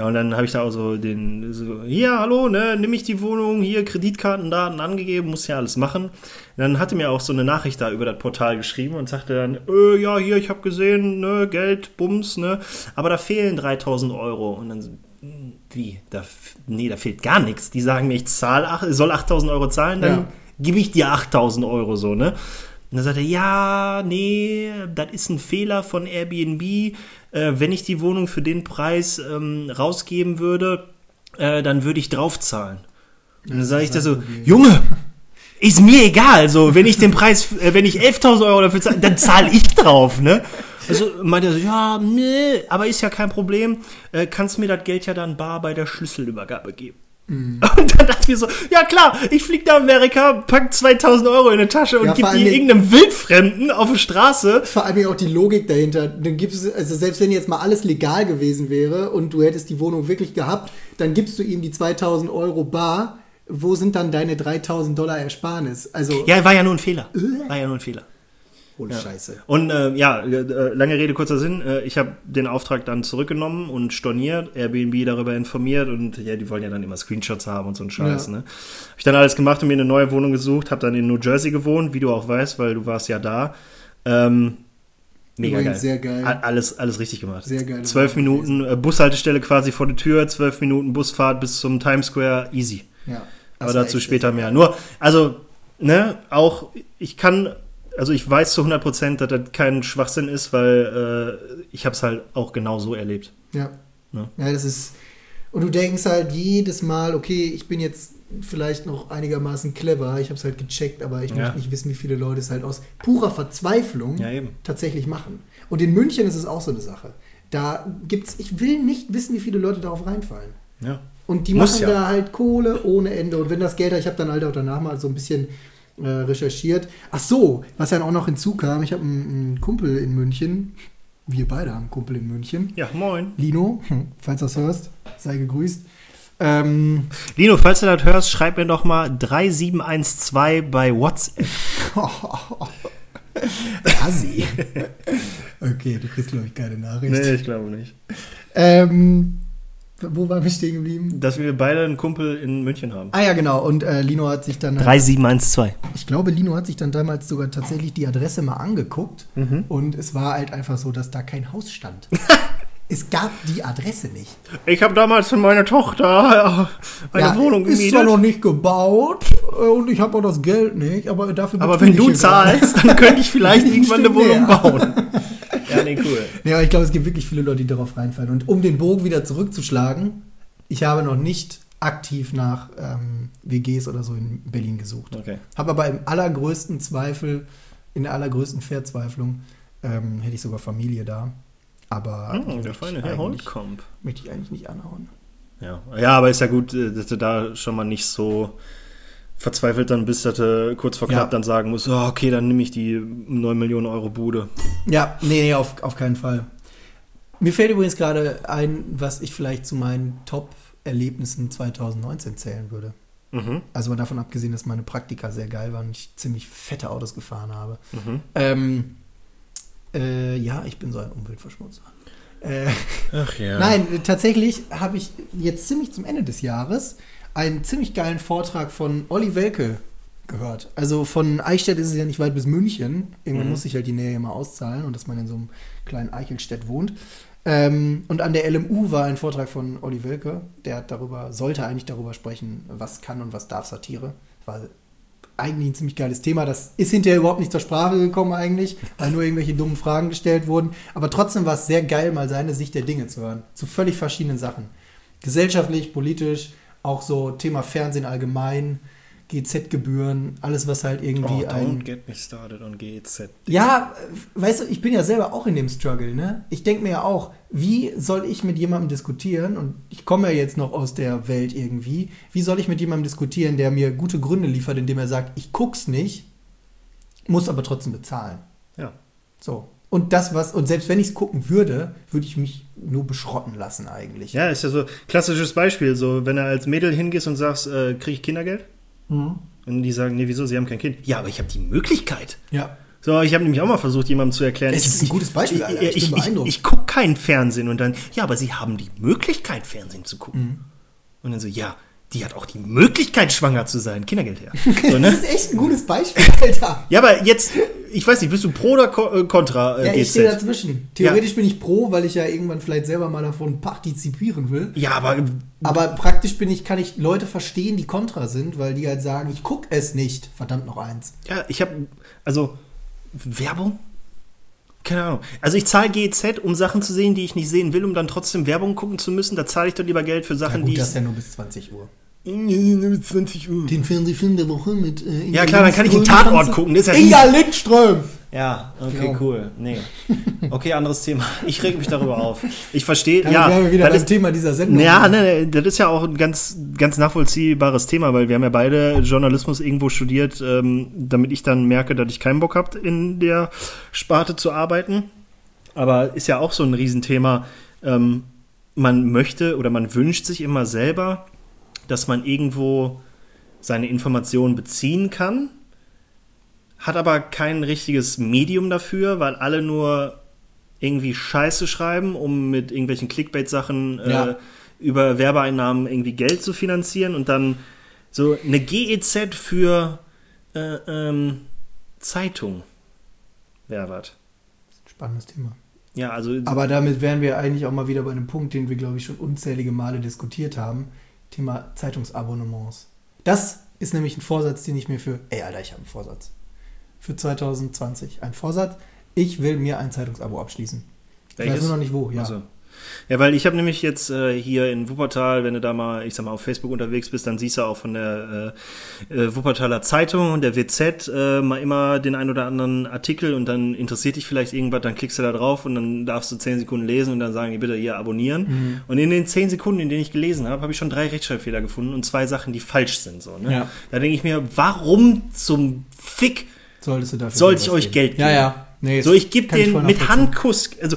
Ja, und dann habe ich da auch so den, so, hier, hallo, ne, nimm ich die Wohnung, hier, Kreditkartendaten angegeben, muss ja alles machen. Und dann hatte mir auch so eine Nachricht da über das Portal geschrieben und sagte dann, äh, ja, hier, ich habe gesehen, ne, Geld, Bums, ne, aber da fehlen 3000 Euro. Und dann hm, wie, da, nee, da fehlt gar nichts. Die sagen mir, ich zahl, ach, soll 8000 Euro zahlen, dann Ja. gebe ich dir 8000 Euro so, ne? Und dann sagt er, ja, nee, das ist ein Fehler von Airbnb. Äh, wenn ich die Wohnung für den Preis ähm, rausgeben würde, äh, dann würde ich draufzahlen. Und dann sage ich da so, Junge, ist mir egal. So, wenn ich den Preis, äh, wenn ich 11.000 Euro dafür zahle, dann zahle ich drauf, ne? Also meinte er so, ja, nee, aber ist ja kein Problem. Äh, kannst mir das Geld ja dann bar bei der Schlüsselübergabe geben. Mhm. Und dann dachte ich mir so, ja klar, ich flieg nach Amerika, pack 2000 Euro in eine Tasche und Ja, vor die irgendeinem Wildfremden auf der Straße. Vor allem auch die Logik dahinter. Dann gibst du, also selbst wenn jetzt mal alles legal gewesen wäre und du hättest die Wohnung wirklich gehabt, dann gibst du ihm die 2000 Euro bar. Wo sind dann deine 3000 Dollar Ersparnis? Also, Ja, war ja nur ein Fehler. War ja nur ein Fehler. Ohne Scheiße. Und äh, ja, äh, lange Rede, kurzer Sinn. Äh, ich habe den Auftrag dann zurückgenommen und storniert, Airbnb darüber informiert und ja, die wollen ja dann immer Screenshots haben und so ein Scheiß. Ja. Ne? Habe ich dann alles gemacht und mir eine neue Wohnung gesucht, habe dann in New Jersey gewohnt, wie du auch weißt, weil du warst ja da. Ähm, mega geil. sehr geil. Alles, alles richtig gemacht. Sehr geile Zwölf Minuten äh, Bushaltestelle quasi vor der Tür, zwölf Minuten Busfahrt bis zum Times Square, easy. Ja. Aber dazu später mehr. Nur, also, ne, auch, ich kann, also ich weiß zu 100 Prozent, dass das kein Schwachsinn ist, weil äh, ich habe es halt auch genau so erlebt. Ja. Ne? Ja, das ist. Und du denkst halt jedes Mal, okay, ich bin jetzt vielleicht noch einigermaßen clever, ich habe es halt gecheckt, aber ich Ja. möchte nicht wissen, wie viele Leute es halt aus purer Verzweiflung Ja, tatsächlich machen. Und in München ist es auch so eine Sache. Da gibt's, ich will nicht wissen, wie viele Leute darauf reinfallen. Ja. Und die Muss machen ja. da halt Kohle ohne Ende. Und wenn das Geld, ich habe dann halt auch danach mal so ein bisschen äh, recherchiert. Ach so, was dann auch noch hinzukam, ich habe einen, Kumpel in München. Wir beide haben einen Kumpel in München. Ja, moin. Lino, hm, falls du das hörst, sei gegrüßt. Ähm, Lino, falls du das hörst, schreib mir doch mal 3712 bei WhatsApp. Assi. okay, du kriegst, glaube ich, keine Nachricht. ich glaube nicht. Ähm, wo waren wir stehen geblieben? Dass wir beide einen Kumpel in München haben. Ah ja, genau. Und äh, Lino hat sich dann, 3712. ich glaube, Lino hat sich dann damals sogar tatsächlich die Adresse mal angeguckt. Und es war halt einfach so, dass da kein Haus stand. es gab die Adresse nicht. Ich habe damals für meine Tochter äh, eine Ja, Wohnung ist zwar gemietet. noch nicht gebaut äh, und ich habe auch das Geld nicht, aber dafür Aber wenn ich du zahlst, dann könnte ich vielleicht irgendwann eine Wohnung mehr. bauen. Ja, nee, cool. Ja, aber ich glaube, es gibt wirklich viele Leute, die darauf reinfallen. Und um den Bogen wieder zurückzuschlagen, ich habe noch nicht aktiv nach ähm, WGs oder so in Berlin gesucht. Okay. Habe aber im allergrößten Zweifel, in der allergrößten Verzweiflung, ähm, hätte ich sogar Familie da. Aber Hm, der möchte feine ich Herr Holtkamp. möchte ich eigentlich nicht anhauen. Ja. ja, aber ist ja gut, äh, dass du da schon mal nicht so verzweifelt dann bist, dass du kurz vor knapp Ja. dann sagen musst, oh, okay, dann nehme ich die 9 Millionen Euro Bude. Ja, nee, nee, auf, auf keinen Fall. Mir fällt übrigens gerade ein, was ich vielleicht zu meinen Top-Erlebnissen 2019 zählen würde. Mhm. Also mal davon abgesehen, dass meine Praktika sehr geil waren und ich ziemlich fette Autos gefahren habe. Mhm. Ähm, äh, ja, ich bin so ein Umweltverschmutzer. Äh, Ach ja. Nein, tatsächlich habe ich jetzt ziemlich zum Ende des Jahres einen ziemlich geilen Vortrag von Olli Welke gehört. Also von Eichstätt ist es ja nicht weit bis München. Irgendwann Mhm. muss sich halt die Nähe immer auszahlen und dass man in so einem kleinen Eichelstädt wohnt. Ähm, und an der LMU war ein Vortrag von Olli Welke, der darüber, sollte eigentlich darüber sprechen, was kann und was darf Satire. War eigentlich ein ziemlich geiles Thema. Das ist hinterher überhaupt nicht zur Sprache gekommen eigentlich, weil nur irgendwelche dummen Fragen gestellt wurden. Aber trotzdem war es sehr geil, mal seine Sicht der Dinge zu hören. Zu völlig verschiedenen Sachen. Gesellschaftlich, politisch, auch so Thema Fernsehen allgemein, GZ-Gebühren, alles, was halt irgendwie oh, ein. don't get me started on GZ. Ja, weißt du, ich bin ja selber auch in dem Struggle, ne? Ich denke mir ja auch, wie soll ich mit jemandem diskutieren? Und ich komme ja jetzt noch aus der Welt irgendwie. Wie soll ich mit jemandem diskutieren, der mir gute Gründe liefert, indem er sagt, ich guck's nicht, muss aber trotzdem bezahlen? Ja. So. Und das, was, und selbst wenn ich es gucken würde, würde ich mich nur beschrotten lassen eigentlich. Ja, ist ja so klassisches Beispiel. So, wenn du als Mädel hingehst und sagst, äh, kriege ich Kindergeld? Mhm. Und die sagen, nee, wieso, sie haben kein Kind. Ja, aber ich habe die Möglichkeit. Ja. So, ich habe nämlich auch mal versucht, jemandem zu erklären. Es ist ein gutes Beispiel, Alter. Ich, Ich ich, ich, gucke kein Fernsehen und dann, ja, aber sie haben die Möglichkeit, Fernsehen zu gucken. Mhm. Und dann so, ja, die hat auch die Möglichkeit, schwanger zu sein. Kindergeld her. So, Das ne? ist echt ein gutes Beispiel, Alter. Ja, aber jetzt, ich weiß nicht, bist du pro oder äh, contra äh, Ja, ich stehe dazwischen. Theoretisch bin ich pro, weil ich ja irgendwann vielleicht selber mal davon partizipieren will. Ja, aber Aber praktisch bin ich, kann ich Leute verstehen, die kontra sind, weil die halt sagen, ich guck es nicht. Verdammt noch eins. Ja, ich habe, also, Werbung? Keine Ahnung. Also ich zahle GEZ, um Sachen zu sehen, die ich nicht sehen will, um dann trotzdem Werbung gucken zu müssen. Da zahle ich doch lieber Geld für Sachen, gut, die das ist ja nur bis 20 Uhr. 20 Uhr. Den Fernsehfilm der Woche mit äh, Inga Ja klar, dann kann ich einen Lindström. Tatort gucken. Das ist ja Inga Lindström! Ja, okay, Ja. cool. Nee. Okay, anderes Thema. Ich reg mich darüber auf. Ich verstehe, ja. wir wieder das ist, Thema dieser Sendung. ja, ne, ne, das ist ja auch ein ganz, ganz nachvollziehbares Thema, weil wir haben ja beide Journalismus irgendwo studiert, ähm, damit ich dann merke, dass ich keinen Bock habe, in der Sparte zu arbeiten. Aber ist ja auch so ein Riesenthema. Ähm, man möchte oder man wünscht sich immer selber, dass man irgendwo seine Informationen beziehen kann, hat aber kein richtiges Medium dafür, weil alle nur irgendwie Scheiße schreiben, um mit irgendwelchen Clickbait-Sachen äh, Ja. über Werbeeinnahmen irgendwie Geld zu finanzieren und dann so eine GEZ für äh, ähm, Zeitung was. Spannendes Thema. Ja, also Aber damit wären wir eigentlich auch mal wieder bei einem Punkt, den wir, glaube ich, schon unzählige Male diskutiert haben. Thema Zeitungsabonnements. Das ist nämlich ein Vorsatz, den ich mir für. Ey, Alter, ich habe einen Vorsatz. Für 2020. Ein Vorsatz. Ich will mir ein Zeitungsabo abschließen. Ich weiß Welches? nur noch nicht wo, ja. Also. Ja, weil ich habe nämlich jetzt äh, hier in Wuppertal, wenn du da mal, ich sag mal, auf Facebook unterwegs bist, dann siehst du auch von der äh, äh, Wuppertaler Zeitung und der WZ äh, mal immer den ein oder anderen Artikel und dann interessiert dich vielleicht irgendwas, dann klickst du da drauf und dann darfst du zehn Sekunden lesen und dann sagen die bitte hier abonnieren. Mhm. Und in den zehn Sekunden, in denen ich gelesen habe, habe ich schon drei Rechtschreibfehler gefunden und zwei Sachen, die falsch sind. So, ne? Ja. Da denke ich mir, warum zum Fick Solltest du dafür Sollte ich euch ausgeben. Geld Ja, geben? ja. Nee, So, ich gebe den mit. Handkuss, also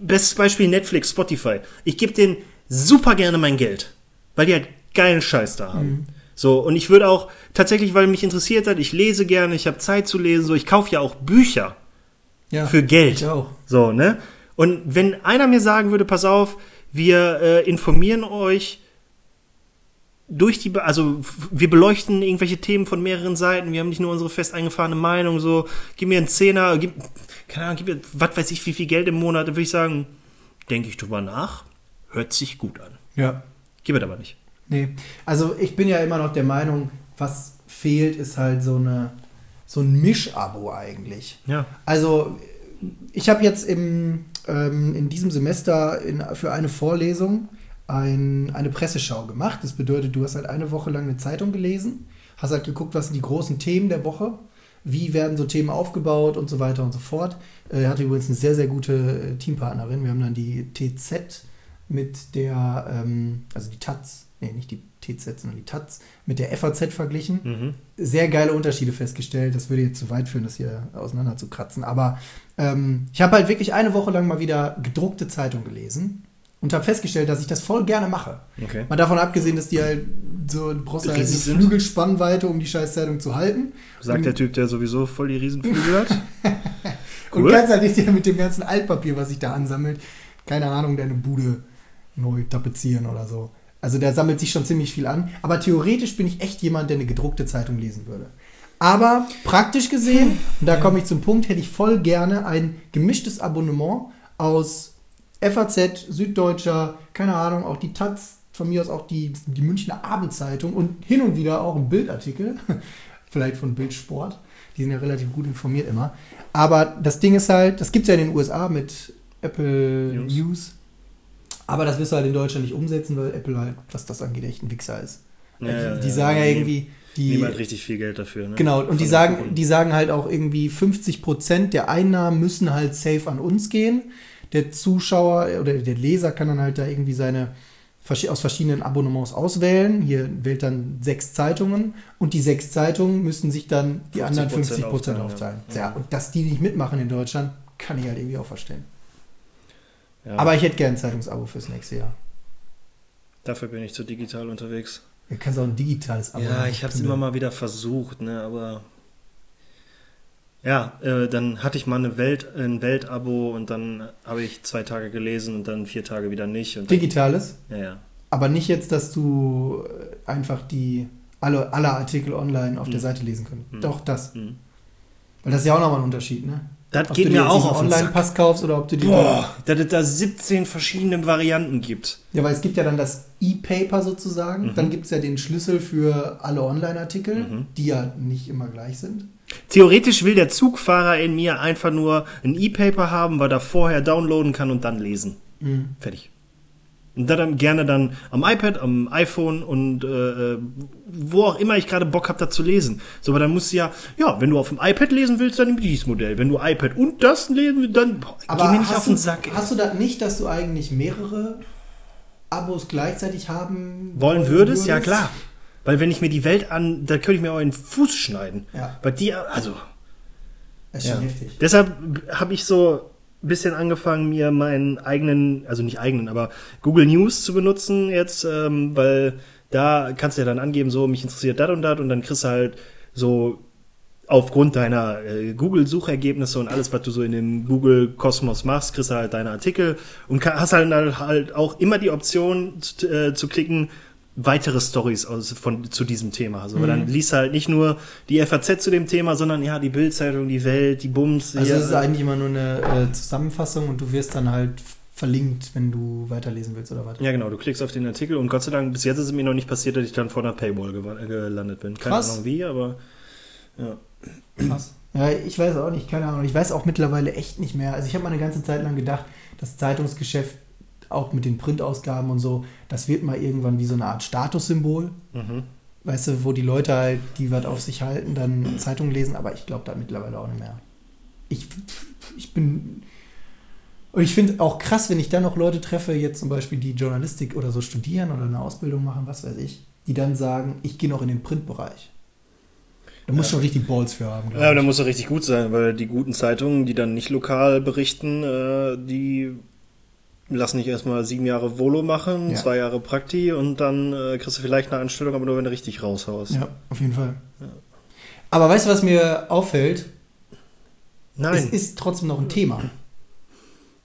bestes Beispiel Netflix, Spotify. Ich gebe denen super gerne mein Geld, weil die halt geilen Scheiß da haben. Mhm. So, und ich würde auch tatsächlich, weil mich interessiert hat, ich lese gerne, ich habe Zeit zu lesen, so, ich kaufe ja auch Bücher Ja, für Geld. Ich auch. So, ne? Und wenn einer mir sagen würde, pass auf, wir äh, informieren euch durch die, also wir beleuchten irgendwelche Themen von mehreren Seiten, wir haben nicht nur unsere fest eingefahrene Meinung, so, gib mir einen Zehner, gib, keine Ahnung, gib mir, was weiß ich, wie viel Geld im Monat, dann würde ich sagen, denke ich drüber nach, hört sich gut an. Ja. Gib es aber nicht. Nee, also ich bin ja immer noch der Meinung, was fehlt, ist halt so eine so ein Mischabo eigentlich. Ja. Also ich habe jetzt im, ähm, in diesem Semester in, für eine Vorlesung ein, eine Presseschau gemacht. Das bedeutet, du hast halt eine Woche lang eine Zeitung gelesen, hast halt geguckt, was sind die großen Themen der Woche, wie werden so Themen aufgebaut und so weiter und so fort. Äh, Er hatte übrigens eine sehr, sehr gute äh, Teampartnerin. Wir haben dann die TZ mit der, ähm, also die Taz, nee, nicht die TZ, sondern die Taz, mit der FAZ verglichen Mhm. sehr geile Unterschiede festgestellt. Das würde jetzt zu weit führen, das hier auseinander zu kratzen. Aber ähm, ich habe halt wirklich eine Woche lang mal wieder gedruckte Zeitung gelesen und habe festgestellt, dass ich das voll gerne mache. Okay. Mal davon abgesehen, dass die halt so, du brauchst halt eine. Flügelspannweite, um die Scheißzeitung zu halten. Sagt Und- der Typ, der sowieso voll die Riesenflügel hat. Und kannst halt nicht mit dem ganzen Altpapier, was sich da ansammelt, keine Ahnung, deine Bude neu tapezieren oder so. Also da sammelt sich schon ziemlich viel an. Aber theoretisch bin ich echt jemand, der eine gedruckte Zeitung lesen würde. Aber praktisch gesehen, und da komme ich zum Punkt, hätte ich voll gerne ein gemischtes Abonnement aus FAZ, Süddeutscher, keine Ahnung, auch die Taz, von mir aus auch die, die Münchner Abendzeitung und hin und wieder auch ein Bildartikel, vielleicht von Bildsport. Die sind ja relativ gut informiert immer. Aber das Ding ist halt, das gibt es ja in den USA mit Apple News. News. Aber das wirst du halt in Deutschland nicht umsetzen, weil Apple halt, was das angeht, echt ein Wichser ist. Ja, die, die ja. sagen ja Die irgendwie, die, Niemand richtig viel Geld dafür. Ne? Genau, und Von die sagen, die sagen halt auch irgendwie 50% der Einnahmen müssen halt safe an uns gehen. Der Zuschauer oder der Leser kann dann halt da irgendwie seine aus verschiedenen Abonnements auswählen. Hier wählt dann sechs Zeitungen und die sechs Zeitungen müssen sich dann die 50% anderen 50% aufteilen. aufteilen, Ja. ja. und dass die nicht mitmachen in Deutschland, kann ich halt irgendwie auch verstehen. Ja, Aber ich hätte gern ein Zeitungsabo fürs nächste Jahr. dafür bin ich zu digital unterwegs. Du kannst auch ein digitales Abo Ja, ich habe es immer mal wieder versucht, ne, aber ja, äh, dann hatte ich mal eine Welt, ein Weltabo und dann habe ich zwei Tage gelesen und dann vier Tage wieder nicht. Und dann, Digitales? ja, ja. Aber nicht jetzt, dass du äh, einfach die alle, alle Artikel online auf der Mhm. Seite lesen kannst. Mhm. Doch, das. Mhm. Weil das ist ja auch nochmal ein Unterschied, ne? Das Ob geht mir auch auf. Online-Pass kaufst oder ob du die. Boah, dass es da 17 verschiedene Varianten gibt. Ja, weil es gibt ja dann das E-Paper sozusagen. Mhm. Dann gibt es ja den Schlüssel für alle Online-Artikel, Mhm. die ja nicht immer gleich sind. Theoretisch will der Zugfahrer in mir einfach nur ein E-Paper haben, weil er vorher downloaden kann und dann lesen. Mhm. Fertig. Und dann gerne dann am iPad, am iPhone und äh, äh, wo auch immer ich gerade Bock habe, da zu lesen. So, aber dann musst du ja, ja, wenn du auf dem iPad lesen willst, dann nimm dieses Modell. Wenn du iPad und das lesen willst, dann boah, Aber geh mir nicht auf den Sack. ey. Hast du da nicht, dass du eigentlich mehrere Abos gleichzeitig haben Wollen würdest? Ja, klar. Weil wenn ich mir die Welt an, da könnte ich mir auch in den Fuß schneiden. Ja, Weil die, also, das ist schon heftig. Deshalb habe ich so ein bisschen angefangen, mir meinen eigenen, also nicht eigenen, aber Google News zu benutzen jetzt, ähm, weil da kannst du ja dann angeben, so, mich interessiert das und das und dann kriegst du halt so aufgrund deiner äh, Google-Suchergebnisse und alles, was du so in dem Google-Kosmos machst, kriegst du halt deine Artikel und kann, hast halt, halt auch immer die Option zu, äh, zu klicken, weitere Stories aus von zu diesem Thema. Also Mhm. dann liest halt nicht nur die FAZ zu dem Thema, sondern ja die Bildzeitung, die Welt, die Bums. Also es ist eigentlich immer nur eine äh, Zusammenfassung und du wirst dann halt verlinkt, wenn du weiterlesen willst oder was. ja genau, du klickst auf den Artikel und Gott sei Dank bis jetzt ist es mir noch nicht passiert, dass ich dann vor einer Paywall äh, gelandet bin. Keine Krass. Ahnung wie, aber ja. Krass. Ja, ich weiß auch nicht, keine Ahnung. Ich weiß auch mittlerweile echt nicht mehr. Also ich habe mal eine ganze Zeit lang gedacht, das Zeitungsgeschäft, auch mit den Printausgaben und so, das wird mal irgendwann wie so eine Art Statussymbol. Mhm. Weißt du, wo die Leute halt, die was auf sich halten, dann Zeitungen lesen, aber ich glaube da mittlerweile auch nicht mehr. Ich, ich bin. Und ich finde auch krass, wenn ich dann noch Leute treffe, jetzt zum Beispiel, die Journalistik oder so studieren oder eine Ausbildung machen, was weiß ich, die dann sagen, ich gehe noch in den Printbereich. Da muss Ja. schon richtig Balls für haben, Ja, da muss er richtig gut sein, weil die guten Zeitungen, die dann nicht lokal berichten, äh, die lassen nicht erstmal sieben Jahre Volo machen, Ja. zwei Jahre Prakti und dann äh, kriegst du vielleicht eine Anstellung, aber nur wenn du richtig raushaust. Ja, auf jeden Fall. Aber weißt du, was mir auffällt? Es Nein. ist trotzdem noch ein Thema.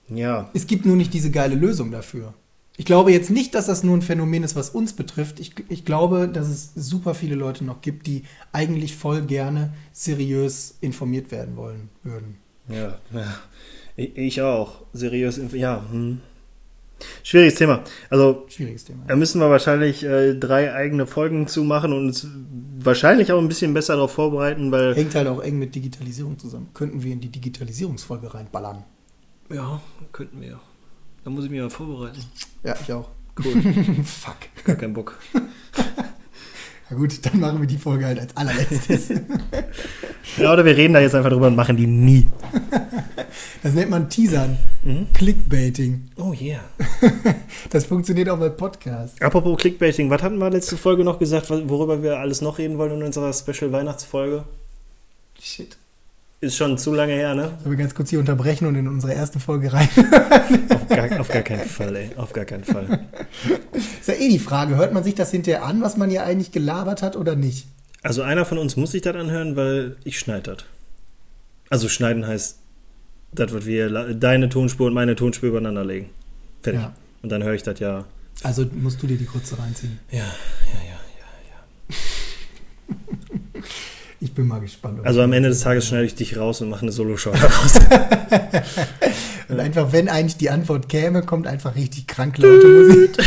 ja. Es gibt nur nicht diese geile Lösung dafür. Ich glaube jetzt nicht, dass das nur ein Phänomen ist, was uns betrifft. Ich, ich glaube, dass es super viele Leute noch gibt, die eigentlich voll gerne seriös informiert werden wollen würden. Ja, ja. Ich, ich auch. Seriös, inf- ja. Hm. Schwieriges Thema. Also, Schwieriges Thema. da müssen wir wahrscheinlich äh, drei eigene Folgen zu machen und uns wahrscheinlich auch ein bisschen besser darauf vorbereiten, weil. Hängt halt auch eng mit Digitalisierung zusammen. Könnten wir in die Digitalisierungsfolge reinballern. Ja, könnten wir. Da muss ich mich mal vorbereiten. Ja, ich auch. Cool. Fuck. Gar keinen Bock. Na gut, dann machen wir die Folge halt als allerletztes. Ja, oder wir reden da jetzt einfach drüber und machen die nie. Das nennt man Teasern. Mhm. Clickbaiting. Oh yeah. Das funktioniert auch bei Podcasts. Apropos Clickbaiting, was hatten wir letzte Folge noch gesagt, worüber wir alles noch reden wollen in unserer Special Weihnachtsfolge? Shit. Ist schon zu lange her, ne? Sollen wir ganz kurz hier unterbrechen und in unsere erste Folge rein? Auf gar, auf gar keinen Fall, ey. Auf gar keinen Fall. Ist ja eh die Frage, hört man sich das hinterher an, was man ja eigentlich gelabert hat oder nicht? Also einer von uns muss sich das anhören, weil ich schneide das. Also schneiden heißt, das wird wir deine Tonspur und meine Tonspur übereinander legen. Fertig. Ja. Und dann höre ich das ja. Also musst du dir die kurze reinziehen. Ja, ja, ja, ja. Ich bin mal gespannt. Also am Ende des Tages schneide ich dich raus und mache eine Solo-Show daraus. Und einfach, wenn eigentlich die Antwort käme, kommt einfach richtig krank laute Musik.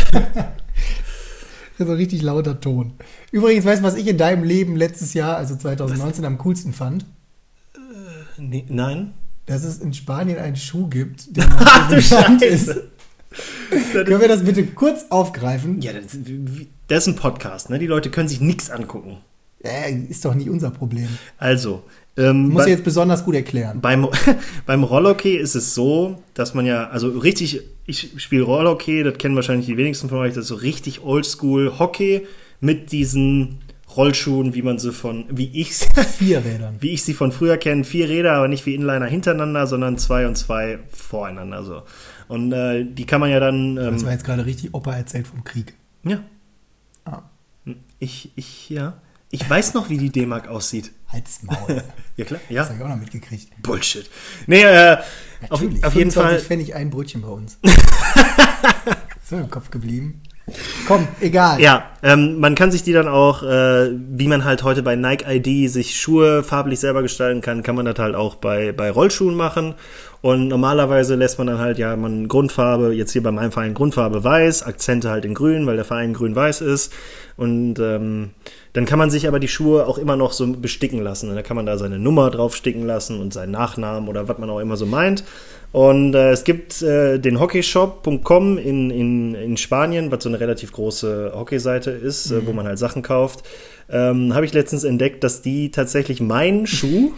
so richtig lauter Ton. Übrigens, weißt du, was ich in deinem Leben letztes Jahr, also 2019, am coolsten fand? Nee, nein? Dass es in Spanien einen Schuh gibt, der noch Scheiße. ist. Können wir das bitte kurz aufgreifen? Ja, das, das ist ein Podcast, ne? Die Leute können sich nichts angucken. Äh, ist doch nicht unser Problem. Also, ähm, Muss ich jetzt besonders gut erklären. beim, beim Rollhockey ist es so, dass man ja, also richtig, ich spiele Rollhockey, das kennen wahrscheinlich die wenigsten von euch, das ist so richtig oldschool Hockey mit diesen Rollschuhen, wie man sie von, wie ich Vier Rädern. wie ich sie von früher kenne, vier Räder, aber nicht wie Inliner hintereinander, sondern zwei und zwei voreinander so. Und äh, die kann man ja dann, Das ähm, war jetzt gerade richtig Opa erzählt vom Krieg. ja, Ah, ich, ich, ja, ich weiß noch, wie die D-Mark aussieht. halt's Maul. Ja klar, Das ja, habe ich auch noch mitgekriegt. Bullshit. Nee, äh, auf, auf jeden 25 Fall, Pfennig ein Brötchen bei uns. so im Kopf geblieben. Komm, egal. Ja, ähm, man kann sich die dann auch, äh, wie man halt heute bei Nike ID sich Schuhe farblich selber gestalten kann, kann man das halt auch bei, bei Rollschuhen machen. Und normalerweise lässt man dann halt ja man Grundfarbe, jetzt hier bei meinem Verein Grundfarbe weiß, Akzente halt in grün, weil der Verein grün-weiß ist. Und ähm, dann kann man sich aber die Schuhe auch immer noch so besticken lassen. Und da kann man da seine Nummer drauf sticken lassen und seinen Nachnamen oder was man auch immer so meint. Und äh, es gibt äh, den hockeyshop.com in, in, in Spanien, was so eine relativ große Hockeyseite ist, äh, wo man halt Sachen kauft. Ähm, Habe ich letztens entdeckt, dass die tatsächlich meinen Schuh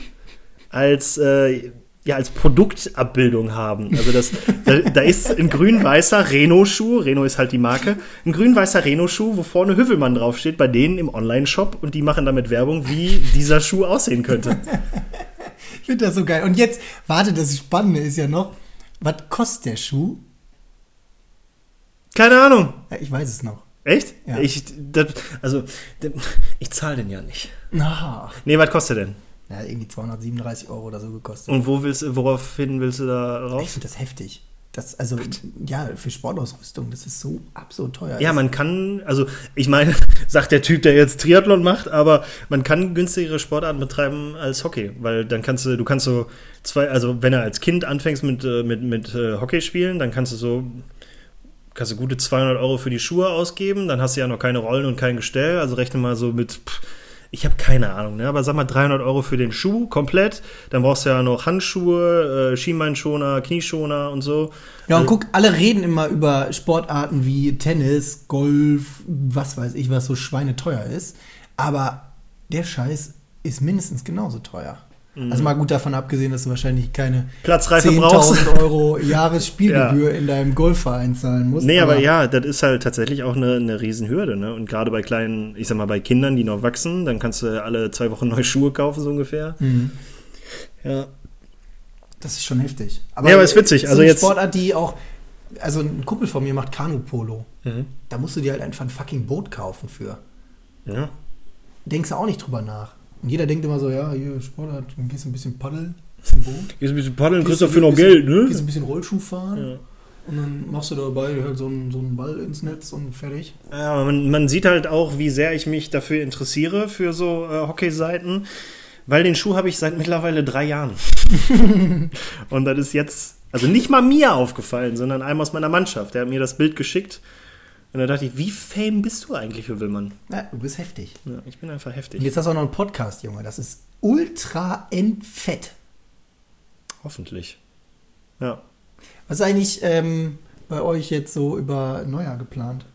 als äh, ja, als Produktabbildung haben. Also das, da, da ist ein grün-weißer Renault-Schuh, Renault ist halt die Marke, ein grün-weißer Renault-Schuh, wo vorne Hüffelmann draufsteht, bei denen im Online-Shop und die machen damit Werbung, wie dieser Schuh aussehen könnte. Ich finde das so geil. Und jetzt, warte, das Spannende ist ja noch, was kostet der Schuh? Keine Ahnung. Ich weiß es noch. Echt? Ja. Ich, das, also, ich zahle den ja nicht. Na, Nee, was kostet der denn? Ja, irgendwie 237 Euro oder so gekostet. Und wo willst, woraufhin willst du da ich raus? finde das heftig. Das, also, ja, für Sportausrüstung, das ist so absurd teuer. Ja, man kann, also ich meine, sagt der Typ, der jetzt Triathlon macht, aber man kann günstigere Sportarten betreiben als Hockey, weil dann kannst du, du kannst so zwei, also wenn du als Kind anfängst mit, äh, mit, mit äh, Hockey spielen, dann kannst du so, kannst du gute 200 Euro für die Schuhe ausgeben, dann hast du ja noch keine Rollen und kein Gestell, also rechne mal so mit, pff, ich habe keine Ahnung, ne? aber sag mal 300 Euro für den Schuh komplett, dann brauchst du ja noch Handschuhe, äh, Schienbeinschoner, Knieschoner und so. Ja, und Äh, guck, alle reden immer über Sportarten wie Tennis, Golf, was weiß ich, was so schweineteuer ist. Aber der Scheiß ist mindestens genauso teuer. Mhm. Also mal gut davon abgesehen, dass du wahrscheinlich keine Platzreife brauchst. 10.000 Euro Jahresspielgebühr in deinem Golfverein zahlen musst. Nee, aber, ja, das ist halt tatsächlich auch eine, eine Riesenhürde, ne? Und gerade bei kleinen, ich sag mal, bei Kindern, die noch wachsen, dann kannst du alle zwei Wochen neue Schuhe kaufen, so ungefähr. Mhm. Ja. Das ist schon heftig. Ja, aber ist witzig. So Also eine jetzt- Sportart, die auch. Also ein Kumpel von mir macht Kanu-Polo. Mhm. Da musst du dir halt einfach ein fucking Boot kaufen für. Ja. Denkst du auch nicht drüber nach. Und jeder denkt immer so, ja, hier Sportart, dann gehst du ein bisschen paddeln, bisschen Boot. Gehst ein bisschen paddeln, kriegst Gehst dafür noch Geld, Gehst ne? ein bisschen Rollschuh fahren Ja. und dann machst du dabei halt so einen, so einen Ball ins Netz und fertig. Ja, aber man, man sieht halt auch, wie sehr ich mich dafür interessiere, für so äh, Hockey-Seiten. Weil den Schuh habe ich seit mittlerweile drei Jahren. Und das ist jetzt, also nicht mal mir aufgefallen, sondern einem aus meiner Mannschaft. Der hat mir das Bild geschickt. Und da dachte ich, wie fame bist du eigentlich, Hüvelmann? Ja, du bist heftig. Ja, ich bin einfach Und heftig. jetzt hast du auch noch einen Podcast, Junge. Das ist ultra entfett. Hoffentlich. Ja. Was ist eigentlich ähm, bei euch jetzt so über Neujahr geplant?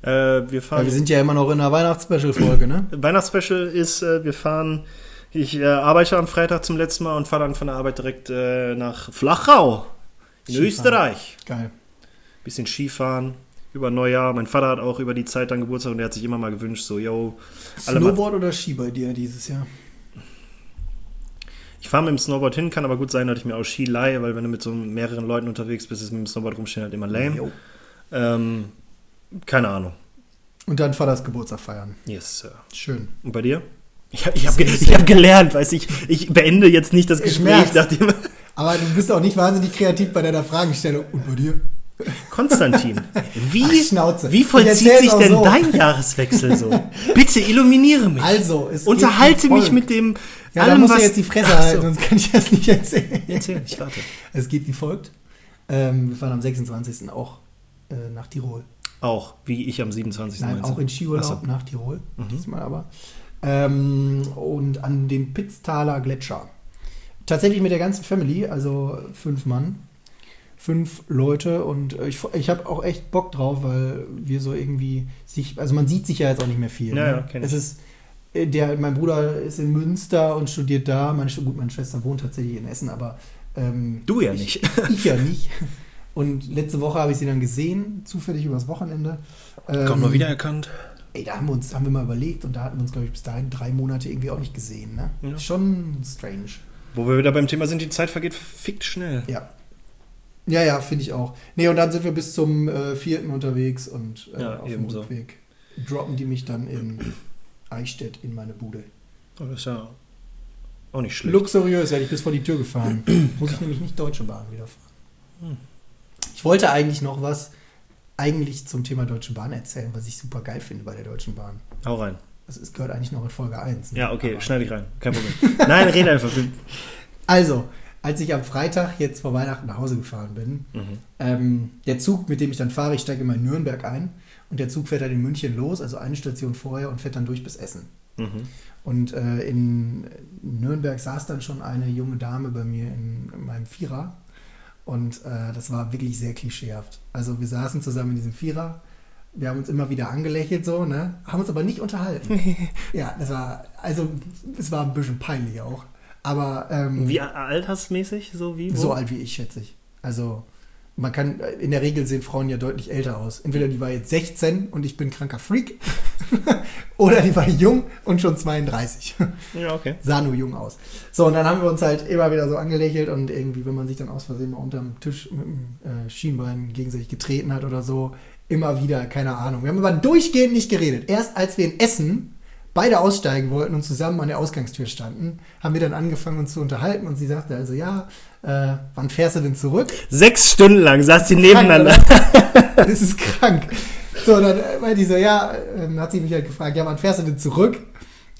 Äh, wir fahren. wir sind ja immer noch in einer Weihnachtsspecial-Folge, ne? Weihnachtsspecial ist, äh, wir fahren. Ich äh, arbeite am Freitag zum letzten Mal und fahre dann von der Arbeit direkt äh, nach Flachau in Skifahren. Österreich. Geil. Bisschen Skifahren über Neujahr. Mein Vater hat auch über die Zeit dann Geburtstag und der hat sich immer mal gewünscht, so, yo, Snowboard oder Ski bei dir dieses Jahr? ich fahre mit dem Snowboard hin, kann aber gut sein, dass ich mir auch Ski leihe, weil wenn du mit so mehreren Leuten unterwegs bist, ist mit dem Snowboard rumstehen halt immer lame. Ähm, keine Ahnung. Und dann Vaters Geburtstag feiern. Yes, Sir. Schön. Und bei dir? Ich habe ich hab, ge ich hab gelernt, weiß ich, ich beende jetzt nicht das Gespräch, nachdem Aber du bist auch nicht wahnsinnig kreativ bei deiner Fragestellung. Und bei dir? Konstantin, wie, Ach, wie vollzieht sich denn so. dein Jahreswechsel so? Bitte illuminiere mich. Also, Unterhalte mich mit dem Ja, da musst du jetzt die Fresse so. halten, sonst kann ich das nicht erzählen. Erzähl, ich warte. Es geht wie folgt. Ähm, wir fahren am 26. auch äh, nach Tirol. Auch, wie ich am 27. Nein, auch in Skiurlaub so. nach Tirol. Mhm. Diesmal aber. Ähm, und an den Pitztaler Gletscher. Tatsächlich mit der ganzen Family, also fünf Mann, fünf Leute und äh, ich, ich habe auch echt Bock drauf, weil wir so irgendwie sich, also man sieht sich ja jetzt auch nicht mehr viel. Ja, ne? ja, kenn ich. es ist, äh, der, mein Bruder ist in Münster und studiert da. Meine, gut, meine Schwester wohnt tatsächlich in Essen, aber ähm, Du ja ich, nicht. Ich ja nicht. Und letzte Woche habe ich sie dann gesehen, zufällig übers Wochenende. Ähm, Kaum mal wiedererkannt. Ey, da haben wir uns, haben wir mal überlegt und da hatten wir uns, glaube ich, bis dahin drei Monate irgendwie auch nicht gesehen. Ne? Ja. Schon strange. Wo wir wieder beim Thema sind, die Zeit vergeht fickt schnell. Ja. Ja, ja, finde ich auch. Nee, und dann sind wir bis zum äh, vierten unterwegs und äh, Ja, auf dem. Rückweg droppen die mich dann in Eichstätt in meine Bude. Oh, das ist ja auch nicht schlecht. Luxuriös, werde ich bis vor die Tür gefahren. Muss ich nämlich nicht Deutsche Bahn wieder fahren. Hm. Ich wollte eigentlich noch was eigentlich zum Thema Deutsche Bahn erzählen, was ich super geil finde bei der Deutschen Bahn. Hau rein. Das ist, gehört eigentlich noch in Folge 1. ne? Ja, okay, schneide ich rein. Kein Problem. Nein, rede einfach. Also, als ich am Freitag jetzt vor Weihnachten nach Hause gefahren bin, Mhm. ähm, der Zug, mit dem ich dann fahre, ich steige immer in Nürnberg ein und der Zug fährt dann in München los, also eine Station vorher und fährt dann durch bis Essen. Mhm. Und äh, in Nürnberg saß dann schon eine junge Dame bei mir in, in meinem Vierer. Und äh, das war wirklich sehr klischeehaft. Also wir saßen zusammen in diesem Vierer. Wir haben uns immer wieder angelächelt, so, ne? Haben uns aber nicht unterhalten. ja, das war, also es war ein bisschen peinlich auch. Aber ähm, Wie altersmäßig? So wie? wo? so alt wie ich, schätze ich. Also man kann, in der Regel sehen Frauen ja deutlich älter aus. Entweder die war jetzt 16 und ich bin kranker Freak oder die war jung und schon 32. Ja, okay. Sah nur jung aus. So, und dann haben wir uns halt immer wieder so angelächelt und irgendwie, wenn man sich dann aus Versehen mal unterm Tisch mit dem äh, Schienbein gegenseitig getreten hat oder so, immer wieder, keine Ahnung. Wir haben aber durchgehend nicht geredet. Erst als wir in Essen beide aussteigen wollten und zusammen an der Ausgangstür standen, haben wir dann angefangen uns zu unterhalten und sie sagte also, ja, äh, wann fährst du denn zurück? Sechs Stunden lang saß die nebeneinander. das ist krank. So, dann meinte ich so, ja, ähm, hat sie mich halt gefragt, ja, wann fährst du denn zurück?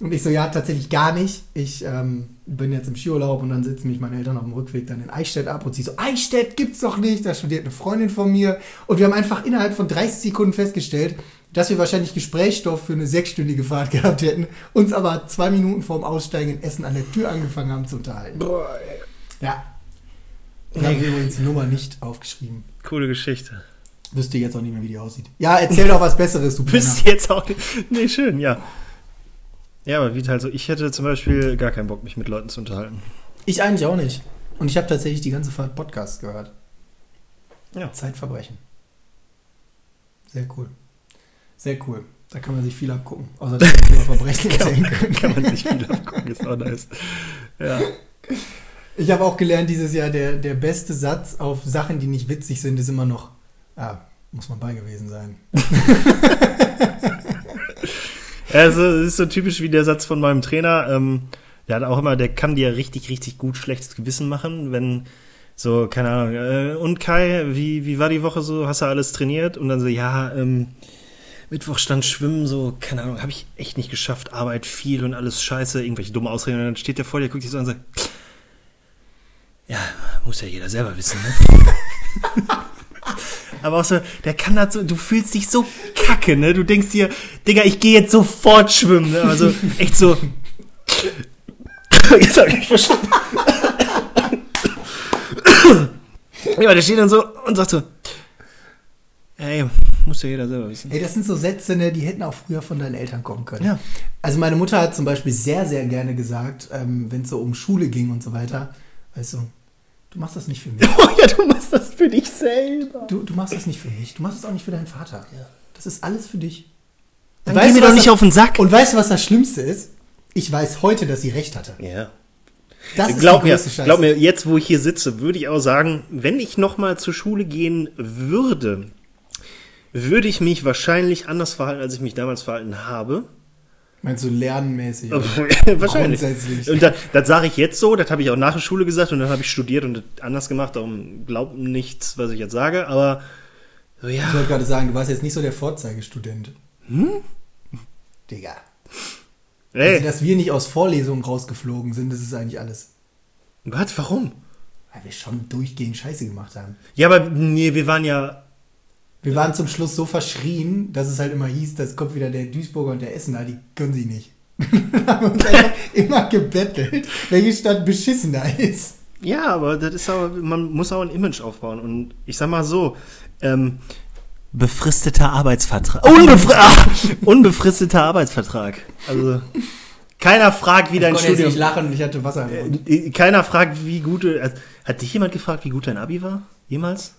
Und ich so, ja, tatsächlich gar nicht. Ich ähm, bin jetzt im Skiurlaub und dann sitzen mich meine Eltern auf dem Rückweg dann in Eichstätt ab und sie so, Eichstätt gibt's doch nicht, da studiert eine Freundin von mir. Und wir haben einfach innerhalb von 30 Sekunden festgestellt, dass wir wahrscheinlich Gesprächsstoff für eine sechsstündige Fahrt gehabt hätten, uns aber zwei Minuten vorm Aussteigen in Essen an der Tür angefangen haben zu unterhalten. Boah, Ja. Ich habe übrigens die Nummer nicht aufgeschrieben. coole Geschichte. Wüsste jetzt auch nicht mehr, wie die aussieht. Ja, erzähl doch was Besseres, du Bist jetzt auch nicht. Nee, schön, ja. Ja, aber wie halt so, ich hätte zum Beispiel gar keinen Bock, mich mit Leuten zu unterhalten. Ich eigentlich auch nicht. Und ich habe tatsächlich die ganze Fahrt Podcast gehört. Ja. Zeitverbrechen. Sehr cool. Sehr cool. Da kann man sich viel abgucken. Außer dass wir über Verbrechen erzählen können. Kann man sich viel abgucken, ist auch nice. Ja. Ich habe auch gelernt dieses Jahr, der, der beste Satz auf Sachen, die nicht witzig sind, ist immer noch, ah, muss man bei gewesen sein. Also, es ist so typisch wie der Satz von meinem Trainer. Ähm, der hat auch immer, der kann dir richtig, richtig gut schlechtes Gewissen machen, wenn so, keine Ahnung, äh, und Kai, wie, wie war die Woche so? Hast du alles trainiert? Und dann so, ja, ähm, Mittwoch stand Schwimmen, so, keine Ahnung, habe ich echt nicht geschafft, Arbeit viel und alles scheiße, irgendwelche dumme Ausreden. Und dann steht der vor dir, guckt dich so an und sagt, ja, muss ja jeder selber wissen, ne? Aber auch so, der kann das so, du fühlst dich so kacke, ne? Du denkst dir, Digga, ich gehe jetzt sofort schwimmen, ne? Also echt so. Jetzt hab ich mich verschluckt. ja, der steht dann so und sagt so, ey, muss ja jeder selber wissen. Ey, das sind so Sätze, ne, die hätten auch früher von deinen Eltern kommen können. Ja. Also meine Mutter hat zum Beispiel sehr, sehr gerne gesagt, ähm, wenn es so um Schule ging und so weiter, weißt du, du machst das nicht für mich. Oh ja, du machst das für dich selber. Du, du machst das nicht für mich. Du machst das auch nicht für deinen Vater. Das ist alles für dich. Dann Weißt geh mir doch nicht das- auf den Sack. Und weißt du, was das Schlimmste ist? Ich weiß heute, dass sie recht hatte. Ja. Das ist glaub mir, Scheiße. glaub mir, jetzt wo ich hier sitze, würde ich auch sagen, wenn ich noch mal zur Schule gehen würde, würde ich mich wahrscheinlich anders verhalten, als ich mich damals verhalten habe. Meinst du lernmäßig? wahrscheinlich. Grundsätzlich. Und das, das sage ich jetzt so, das habe ich auch nach der Schule gesagt und dann habe ich studiert und das anders gemacht, darum glaubt nichts, was ich jetzt sage, aber so, Ich ja. wollte gerade sagen, du warst jetzt nicht so der Vorzeigestudent. Hm? Digga. Ey, Also, dass wir nicht aus Vorlesungen rausgeflogen sind, das ist eigentlich alles. was, warum? Weil wir schon durchgehend Scheiße gemacht haben. Ja, aber nee, wir waren ja, Wir waren zum Schluss so verschrien, dass es halt immer hieß, das kommt wieder der Duisburger und der Essener, die können sie nicht. Wir haben uns einfach immer gebettelt, welche Stadt beschissener ist. Ja, aber das ist aber, man muss auch ein Image aufbauen. Und ich sag mal so, ähm, befristeter Arbeitsvertrag. Unbefri ah, unbefristeter Arbeitsvertrag. Also keiner fragt, wie dein Ich Studium. nicht lachen, ich hatte Wasser im Mund. Äh, Keiner fragt, wie gut. Also, hat dich jemand gefragt, wie gut dein Abi war? Jemals?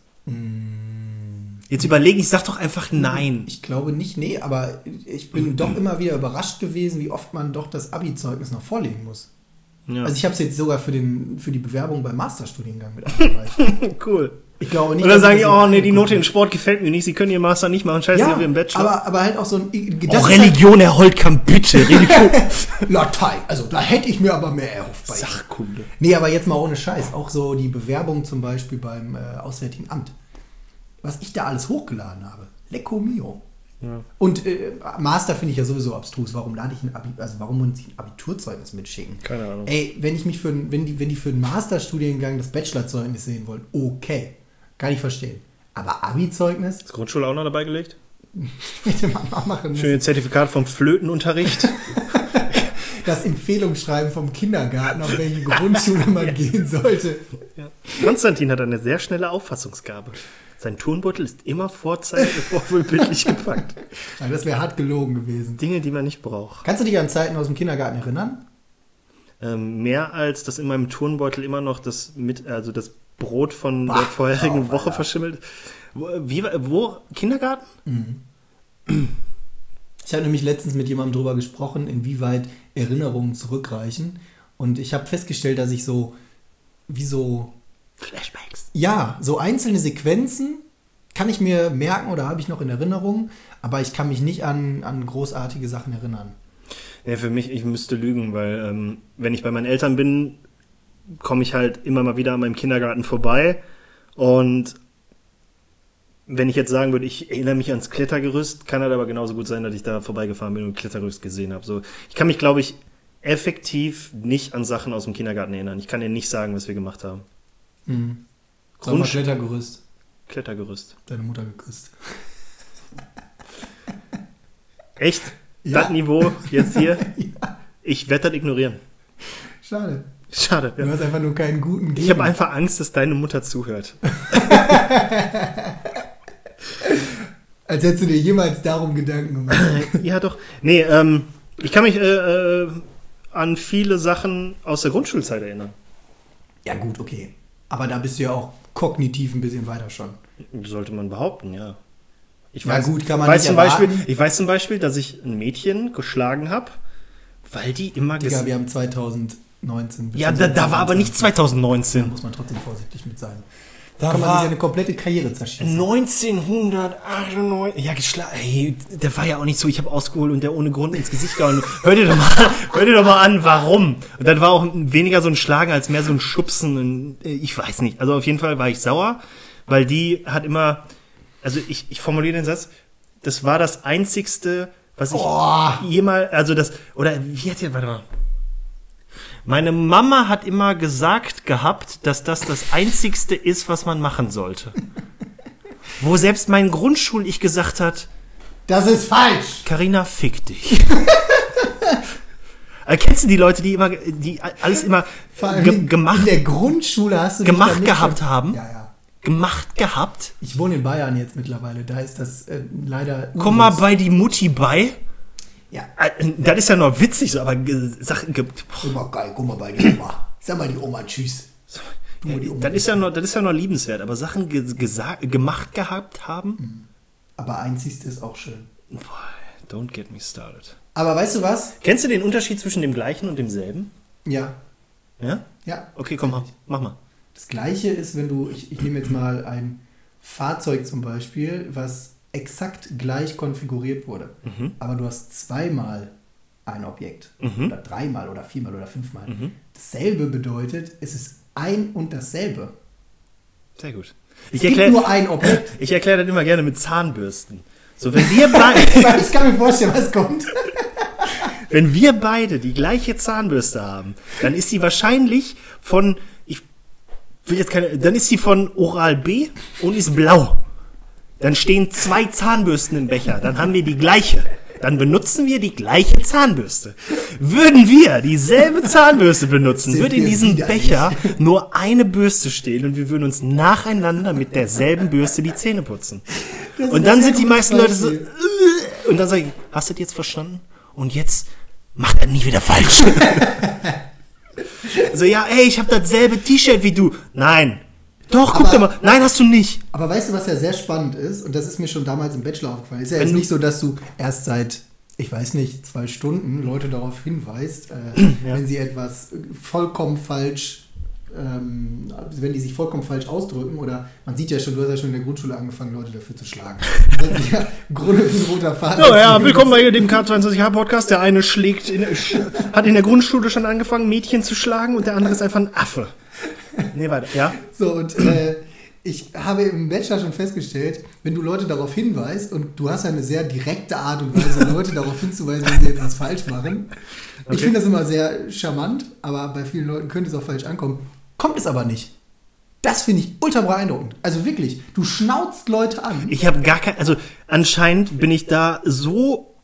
Jetzt überlegen, ich sag doch einfach nein. Ich glaube nicht, nee, aber ich bin doch immer wieder überrascht gewesen, wie oft man doch das Abi-Zeugnis noch vorlegen muss. Ja. Also ich habe es jetzt sogar für, den, für die Bewerbung beim Masterstudiengang mit eingereicht. cool. Ich glaube nicht. Dass sagen die, oh nee, die Note in Sport gefällt mir nicht, sie können ihren Master nicht machen, scheiße, habe. wir im Ja, Bachelor. aber, aber halt auch so ein... oh, das ist Religion, Herr Holtkamp, bitte, Religion. Halt Latein, also da hätte ich mir aber mehr erhofft bei. Sachkunde. Nee, aber jetzt mal ohne Scheiß. Auch so die Bewerbung zum Beispiel beim äh, Auswärtigen Amt. Was ich da alles hochgeladen habe. Lecco mio. Ja. Und äh, Master finde ich ja sowieso abstrus. Warum lade ich ein Abi, also warum muss ich ein Abiturzeugnis mitschicken? Keine Ahnung. Ey, wenn ich mich für ein- wenn die, wenn die für einen Masterstudiengang das Bachelorzeugnis sehen wollen, okay. Kann ich verstehen. Aber Abi-Zeugnis Ist Grundschule auch noch dabei gelegt? hätte man mal machen müssen. Schönes Zertifikat vom Flötenunterricht. Das Empfehlungsschreiben vom Kindergarten, auf welche Grundschule man gehen sollte. Ja. Konstantin hat eine sehr schnelle Auffassungsgabe. Sein Turnbeutel ist immer vorzeitig vorbildlich gepackt. Also das wäre hart gelogen gewesen. Dinge, die man nicht braucht. Kannst du dich an Zeiten aus dem Kindergarten erinnern? Ähm, mehr als dass in meinem Turnbeutel immer noch das mit, also das Brot von Bah, der vorherigen oh, Woche Alter. verschimmelt. Wo, wie, wo? Kindergarten? Ich habe nämlich letztens mit jemandem drüber gesprochen, inwieweit Erinnerungen zurückreichen. Und ich habe festgestellt, dass ich so, wie so, Flashbacks. Ja, so einzelne Sequenzen kann ich mir merken oder habe ich noch in Erinnerung, aber ich kann mich nicht an, an großartige Sachen erinnern. Ja, für mich, ich müsste lügen, weil ähm, wenn ich bei meinen Eltern bin, komme ich halt immer mal wieder an meinem Kindergarten vorbei. Und wenn ich jetzt sagen würde, ich erinnere mich ans Klettergerüst, kann halt aber genauso gut sein, dass ich da vorbeigefahren bin und Klettergerüst gesehen habe. So, ich kann mich, glaube ich, effektiv nicht an Sachen aus dem Kindergarten erinnern. Ich kann dir nicht sagen, was wir gemacht haben. Mhm. Sag mal Grundsch Klettergerüst. Klettergerüst. Deine Mutter geküsst. Echt? Ja. Das Niveau jetzt hier? Ich werde das ignorieren. Schade. Schade. Du Ja. hast einfach nur keinen guten Ich habe einfach Angst, dass deine Mutter zuhört. Als hättest du dir jemals darum Gedanken gemacht. Ja, doch. Nee, ähm, ich kann mich äh, äh, an viele Sachen aus der Grundschulzeit erinnern. ja, gut, okay. Aber da bist du ja auch kognitiv ein bisschen weiter schon. Sollte man behaupten, ja. Ich Ja, gut, kann man weiß nicht zum Beispiel. Ich weiß zum Beispiel, dass ich ein Mädchen geschlagen habe, weil die immer Digga, wir haben 2019. Ja, da, da war aber nicht Da 2019. muss man trotzdem vorsichtig mit sein. Da kann man war sich eine komplette Karriere zerschießen. 1998. Ja, geschlagen. Hey, der war ja auch nicht so, ich habe ausgeholt und der ohne Grund ins Gesicht gehauen. Hör dir doch mal, hör dir doch mal an, warum. Und dann war auch weniger so ein Schlagen als mehr so ein Schubsen. Und, äh, ich weiß nicht. Also auf jeden Fall war ich sauer, weil die hat immer, also ich, ich formuliere den Satz, das war das einzigste, was ich Oh. jemals, also das, oder wie hat die, warte mal. Meine Mama hat immer gesagt gehabt, dass das das Einzigste ist, was man machen sollte. Wo selbst mein Grundschul-Ich gesagt hat, Das ist falsch! Carina, fick dich. äh, kennst du die Leute, die immer, die alles immer ge in gemacht, der Grundschule hast du gemacht gehabt schon- haben? Ja, ja. gemacht gehabt? Ich wohne in Bayern jetzt mittlerweile. Da ist das äh, leider. Komm mal bei die Mutti bei. Ja. Äh, Das ist ja noch witzig, so, aber Sachen gibt. Guck mal, geil, guck mal bei die Oma. Sag mal die Oma Tschüss. Du mal die Oma. Das ist ja noch, das ist ja noch liebenswert, aber Sachen ge gemacht gehabt haben? Aber einzigste ist auch schön. Boah, don't get me started. Aber weißt du was? Kennst du den Unterschied zwischen dem gleichen und demselben? Ja. Ja? Ja. Okay, komm mal, mach mal. Das gleiche ist, wenn du, ich, ich nehme jetzt mal ein Fahrzeug zum Beispiel, was exakt gleich konfiguriert wurde. Mhm. Aber du hast zweimal ein Objekt. Mhm. Oder dreimal oder viermal oder fünfmal. Dasselbe bedeutet, es ist ein und dasselbe. Sehr gut. Es Ich gibt erkläre nur ein Objekt. ich erklär das immer gerne mit Zahnbürsten. So, wenn wir, beide, ich kann mir vorstellen, was kommt. wenn wir beide die gleiche Zahnbürste haben, dann ist sie wahrscheinlich von, ich will jetzt keine, dann ist sie von Oral B und ist blau. Dann stehen zwei Zahnbürsten im Becher, dann haben wir die gleiche. dann benutzen wir die gleiche Zahnbürste. Würden wir dieselbe Zahnbürste benutzen, würde in diesem. Becher nur eine Bürste stehen und wir würden uns nacheinander mit derselben Bürste die Zähne putzen. Und dann sind die meisten Leute so. "Äh." und dann sage ich, hast du das jetzt verstanden? Und jetzt macht er nie wieder falsch. so, ja, ey, ich habe dasselbe T-Shirt wie du. Nein. Doch, guck Aber- dir mal. Nein, hast du nicht. Aber weißt du, was ja sehr spannend ist, und das ist mir schon damals im Bachelor aufgefallen, ist ja Wenn jetzt nicht so, dass du erst seit, ich weiß nicht, zwei Stunden Leute darauf hinweist, äh, Ja. wenn sie etwas vollkommen falsch, ähm, wenn die sich vollkommen falsch ausdrücken, oder man sieht ja schon, du hast ja schon in der Grundschule angefangen, Leute dafür zu schlagen. Das ja roter Faden. Ja, ja, willkommen bei dem K22H Podcast. Der eine schlägt, in, hat in der Grundschule schon angefangen, Mädchen zu schlagen und der andere ist einfach ein Affe. Nee, weiter. Ja? So, und äh, ich habe im Bachelor schon festgestellt, wenn du Leute darauf hinweist, und du hast ja eine sehr direkte Art und Weise, Leute darauf hinzuweisen, wenn sie etwas falsch machen. Ich Okay. finde das immer sehr charmant, aber bei vielen Leuten könnte es auch falsch ankommen. Kommt es aber nicht. Das finde ich ultra beeindruckend. Also wirklich, du schnauzt Leute an. Ich habe gar kein, also anscheinend bin ich da so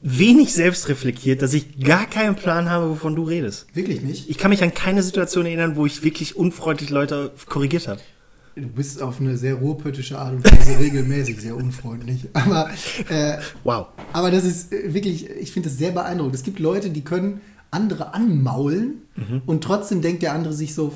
wenig selbstreflektiert, dass ich gar keinen Plan habe, wovon du redest. Wirklich nicht. Ich kann mich an keine Situation erinnern, wo ich wirklich unfreundlich Leute korrigiert habe. Du bist auf eine sehr ruhrpöttische Art und Weise regelmäßig sehr unfreundlich. Aber, äh, Wow. aber das ist äh, wirklich, ich finde das sehr beeindruckend. Es gibt Leute, die können andere anmaulen und trotzdem denkt der andere sich so,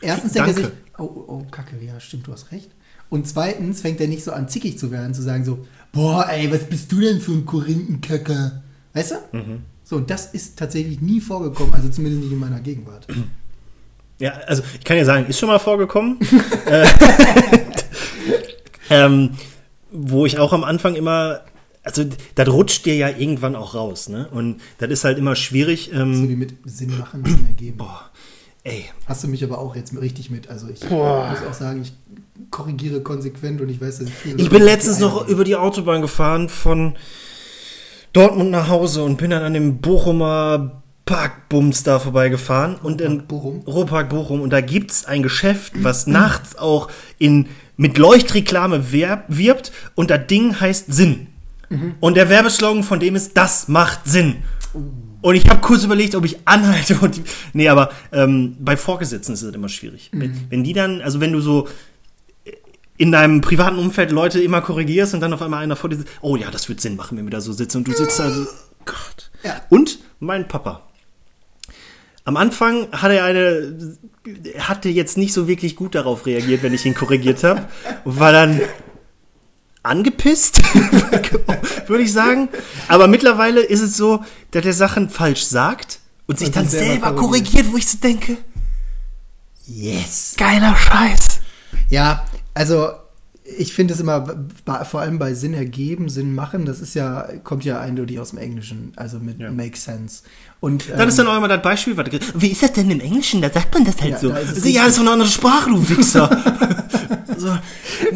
erstens denkt er Danke. sich, oh, oh, kacke, ja, stimmt, du hast recht. Und zweitens fängt er nicht so an, zickig zu werden, zu sagen so, boah, ey, was bist du denn für ein Korinthenkacker? Weißt du? So, und das ist tatsächlich nie vorgekommen, also zumindest nicht in meiner Gegenwart. Ja, also ich kann ja sagen, ist schon mal vorgekommen. Äh, ähm, wo ich auch am Anfang immer, also das rutscht dir ja irgendwann auch raus, ne? Und das ist halt immer schwierig. So Ähm, wie mit Sinn machen, Sinn ergeben. boah, ey, Hast du mich aber auch jetzt richtig mit. Also ich Boah. muss auch sagen, ich korrigiere konsequent und ich weiß, dass ich viele Ich bin letztens noch Eier- über die Autobahn gefahren von Dortmund nach Hause und bin dann an dem Bochumer Parkbums da vorbeigefahren und in Bochum? Ruhrpark Bochum und da gibt's ein Geschäft, was nachts auch in mit Leuchtreklame werb, wirbt und das Ding heißt Sinn. Und der Werbeslogan von dem ist das macht Sinn. Und ich habe kurz überlegt, ob ich anhalte und nee, aber ähm, bei Vorgesetzten ist es immer schwierig. Wenn, wenn die dann, also wenn du so in deinem privaten Umfeld Leute immer korrigierst und dann auf einmal einer vor dir sitzt, oh ja, das wird Sinn machen, wenn wir da so sitzen und du sitzt da so, Gott. Ja. Und mein Papa. Am Anfang hatte er eine, hatte jetzt nicht so wirklich gut darauf reagiert, wenn ich ihn korrigiert habe, war dann angepisst, würde ich sagen. Aber mittlerweile ist es so, dass er Sachen falsch sagt und sich Und dann selber selber korrigiert. wo ich so denke, Yes. geiler Scheiß. Ja, also ich finde es immer, vor allem bei Sinn ergeben, Sinn machen, das ist ja, kommt ja eindeutig aus dem Englischen, also mit Ja. make sense. Und Das ist dann auch immer das Beispiel, was, wie ist das denn im Englischen? Da sagt man das halt Ja, so. da ist Also, ja, das ist doch eine andere Sprache, du Wichser. so,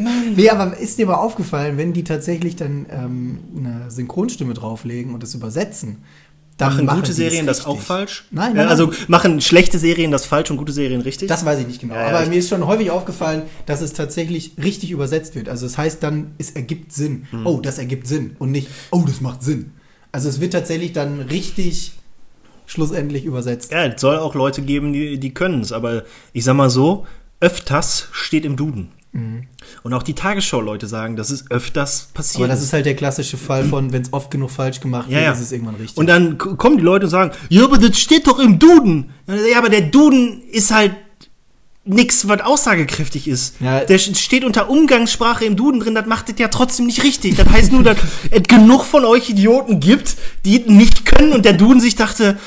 Mann. Nee, aber ist dir mal aufgefallen, wenn die tatsächlich dann ähm, eine Synchronstimme drauflegen und das übersetzen, dann Machen gute die es Serien das richtig. auch falsch? Nein, nein, Also machen schlechte Serien das falsch und gute Serien richtig? Das weiß ich nicht genau. Ja, ja, aber ich- mir ist schon häufig aufgefallen, dass es tatsächlich richtig übersetzt wird. Also es heißt dann, es ergibt Sinn. Hm. Oh, das ergibt Sinn. Und nicht, oh, das macht Sinn. Also es wird tatsächlich dann richtig schlussendlich übersetzt. ja, es soll auch Leute geben, die, die können es. Aber ich sag mal so, öfters steht im Duden. Und auch die Tagesschau-Leute sagen, dass es öfters passiert. Aber das ist halt der klassische Fall von, wenn es oft genug falsch gemacht Ja, wird, ja. ist es irgendwann richtig. Und dann kommen die Leute und sagen, ja, aber das steht doch im Duden. Ja, aber der Duden ist halt nix, was aussagekräftig ist. Ja. Der steht unter Umgangssprache im Duden drin, das macht es ja trotzdem nicht richtig. Das heißt nur, dass es genug von euch Idioten gibt, die nicht können und der Duden sich dachte,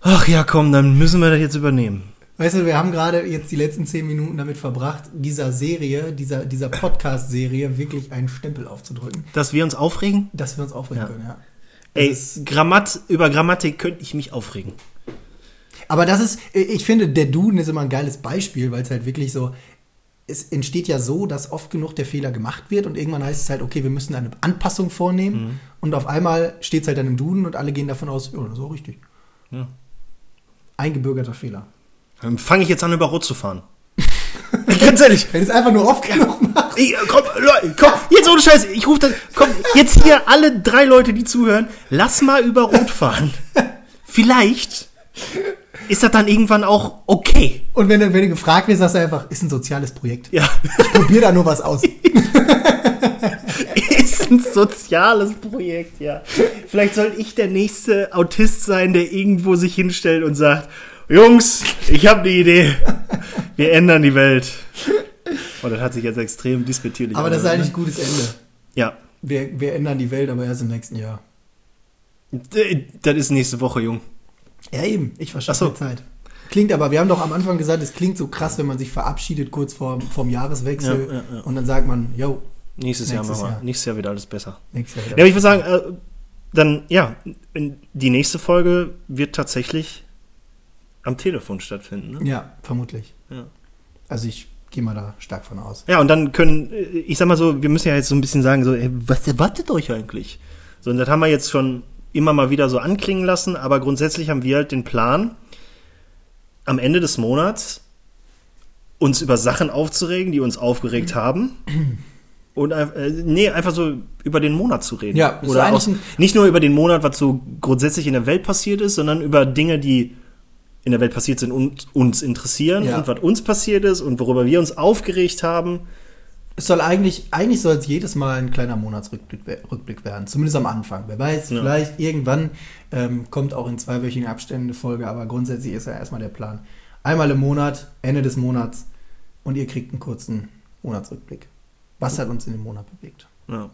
ach ja, komm, dann müssen wir das jetzt übernehmen. Weißt du, wir haben gerade jetzt die letzten zehn Minuten damit verbracht, dieser Serie, dieser, dieser Podcast-Serie wirklich einen Stempel aufzudrücken, Dass wir uns aufregen? dass wir uns aufregen Ja. können, ja. Ey, Das Grammat, über Grammatik könnte ich mich aufregen. Aber das ist, ich finde, der Duden ist immer ein geiles Beispiel, weil es halt wirklich so, es entsteht ja so, dass oft genug der Fehler gemacht wird und irgendwann heißt es halt, okay, wir müssen eine Anpassung vornehmen und auf einmal steht es halt dann im Duden und alle gehen davon aus, ja, das ist auch richtig. Ja. Eingebürgerter Fehler. Dann fange ich jetzt an, über Rot zu fahren. Ganz ehrlich. Wenn es einfach nur oft genug machst. machst. Ich, komm, Leute, komm, jetzt ohne Scheiß, ich rufe dann, komm, jetzt hier alle drei Leute, die zuhören, lass mal über Rot fahren. Vielleicht ist das dann irgendwann auch okay. Und wenn du, wenn du gefragt wirst, sagst du einfach, ist ein soziales Projekt. Ja, Ich probier da nur was aus. ist ein soziales Projekt, ja. Vielleicht soll ich der nächste Autist sein, der irgendwo sich hinstellt und sagt, Jungs, ich habe eine Idee. Wir ändern die Welt. Und das hat sich jetzt extrem disputierlich Aber das ist eigentlich ein gutes Ende. ne? Ja. Wir, wir ändern die Welt, aber erst im nächsten Jahr. Das ist nächste Woche, Jung. Ja, eben. Ich verschaffe so. mir Zeit. Klingt aber, wir haben doch am Anfang gesagt, es klingt so krass, wenn man sich verabschiedet kurz vor, vorm Jahreswechsel Ja, ja, ja. und dann sagt man, yo, Nächstes, Jahr Nächstes machen wir. Jahr. Nächstes Jahr wieder alles besser. nächstes Jahr Ja, aber ich würde sagen, äh, dann, ja, die nächste Folge wird tatsächlich am Telefon stattfinden. Ne? Ja, vermutlich. Ja. Also ich gehe mal da stark von aus. Ja, und dann können, äh, ich sag mal so, wir müssen ja jetzt so ein bisschen sagen, so, ey, was erwartet euch eigentlich? So, und das haben wir jetzt schon immer mal wieder so anklingen lassen, aber grundsätzlich haben wir halt den Plan, am Ende des Monats uns über Sachen aufzuregen, die uns aufgeregt haben. Und äh, nee, einfach so über den Monat zu reden. Ja, Oder ein- nicht nur über den Monat, was so grundsätzlich in der Welt passiert ist, sondern über Dinge, die in der Welt passiert sind und uns interessieren Ja. und was uns passiert ist und worüber wir uns aufgeregt haben. Es soll eigentlich, eigentlich soll es jedes Mal ein kleiner Monatsrückblick Rückblick werden, zumindest am Anfang. Wer weiß, Ja. vielleicht irgendwann ähm, kommt auch in zweiwöchigen Abständen eine Folge, aber grundsätzlich ist ja erstmal der Plan. Einmal im Monat, Ende des Monats und ihr kriegt einen kurzen Monatsrückblick. Was hat uns in dem Monat bewegt? Ja.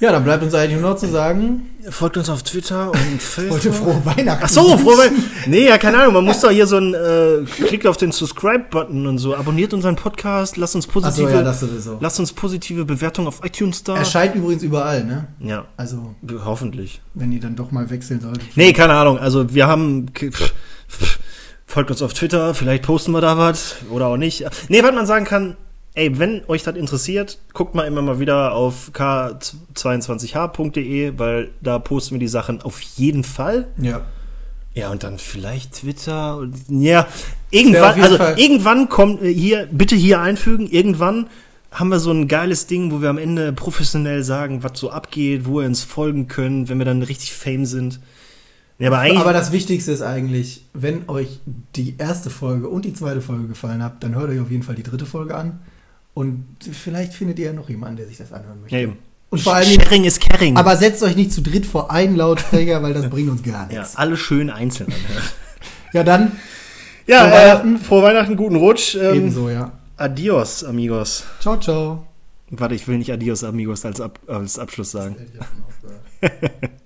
Ja, dann bleibt uns eigentlich nur noch zu sagen, Folgt uns auf Twitter und Facebook. frohe Weihnachten. Ach so, frohe Weihnachten. Nee, ja, keine Ahnung. Man muss doch hier so ein, äh, klickt auf den Subscribe-Button und so. Abonniert unseren Podcast, lasst uns Ach so, positive, ja, das sowieso. lasst uns positive Bewertungen auf iTunes da. Erscheint übrigens überall, ne? ja, Also, hoffentlich. wenn ihr dann doch mal wechseln solltet. Nee, keine Ahnung. Also wir haben. pff, pff, Folgt uns auf Twitter, vielleicht posten wir da was oder auch nicht. Nee, was man sagen kann, ey, wenn euch das interessiert, guckt mal immer mal wieder auf k22h.de, weil da posten wir die Sachen auf jeden Fall. Ja. Ja, und dann vielleicht Twitter und ja, irgendwann, also Fall- irgendwann kommt äh, hier, bitte hier einfügen, irgendwann haben wir so ein geiles Ding, wo wir am Ende professionell sagen, was so abgeht, wo ihr uns folgen könnt, wenn wir dann richtig Fame sind. Ja, aber eigentlich. Aber das Wichtigste ist eigentlich, wenn euch die erste Folge und die zweite Folge gefallen hat, dann hört euch auf jeden Fall die dritte Folge an. Und vielleicht findet ihr ja noch jemanden, der sich das anhören möchte. ja, eben. Und vor Dingen, Sharing ist caring. aber setzt euch nicht zu dritt vor einen Lautsprecher, weil das bringt uns gar ja, nichts. alle schön einzeln anhören. Ja, dann ja, Frohe äh, Weihnachten. frohe Weihnachten, guten Rutsch. Ähm, ebenso, ja. Adios, amigos. Ciao, ciao. Warte, ich will nicht Adios, amigos als, Ab als Abschluss sagen.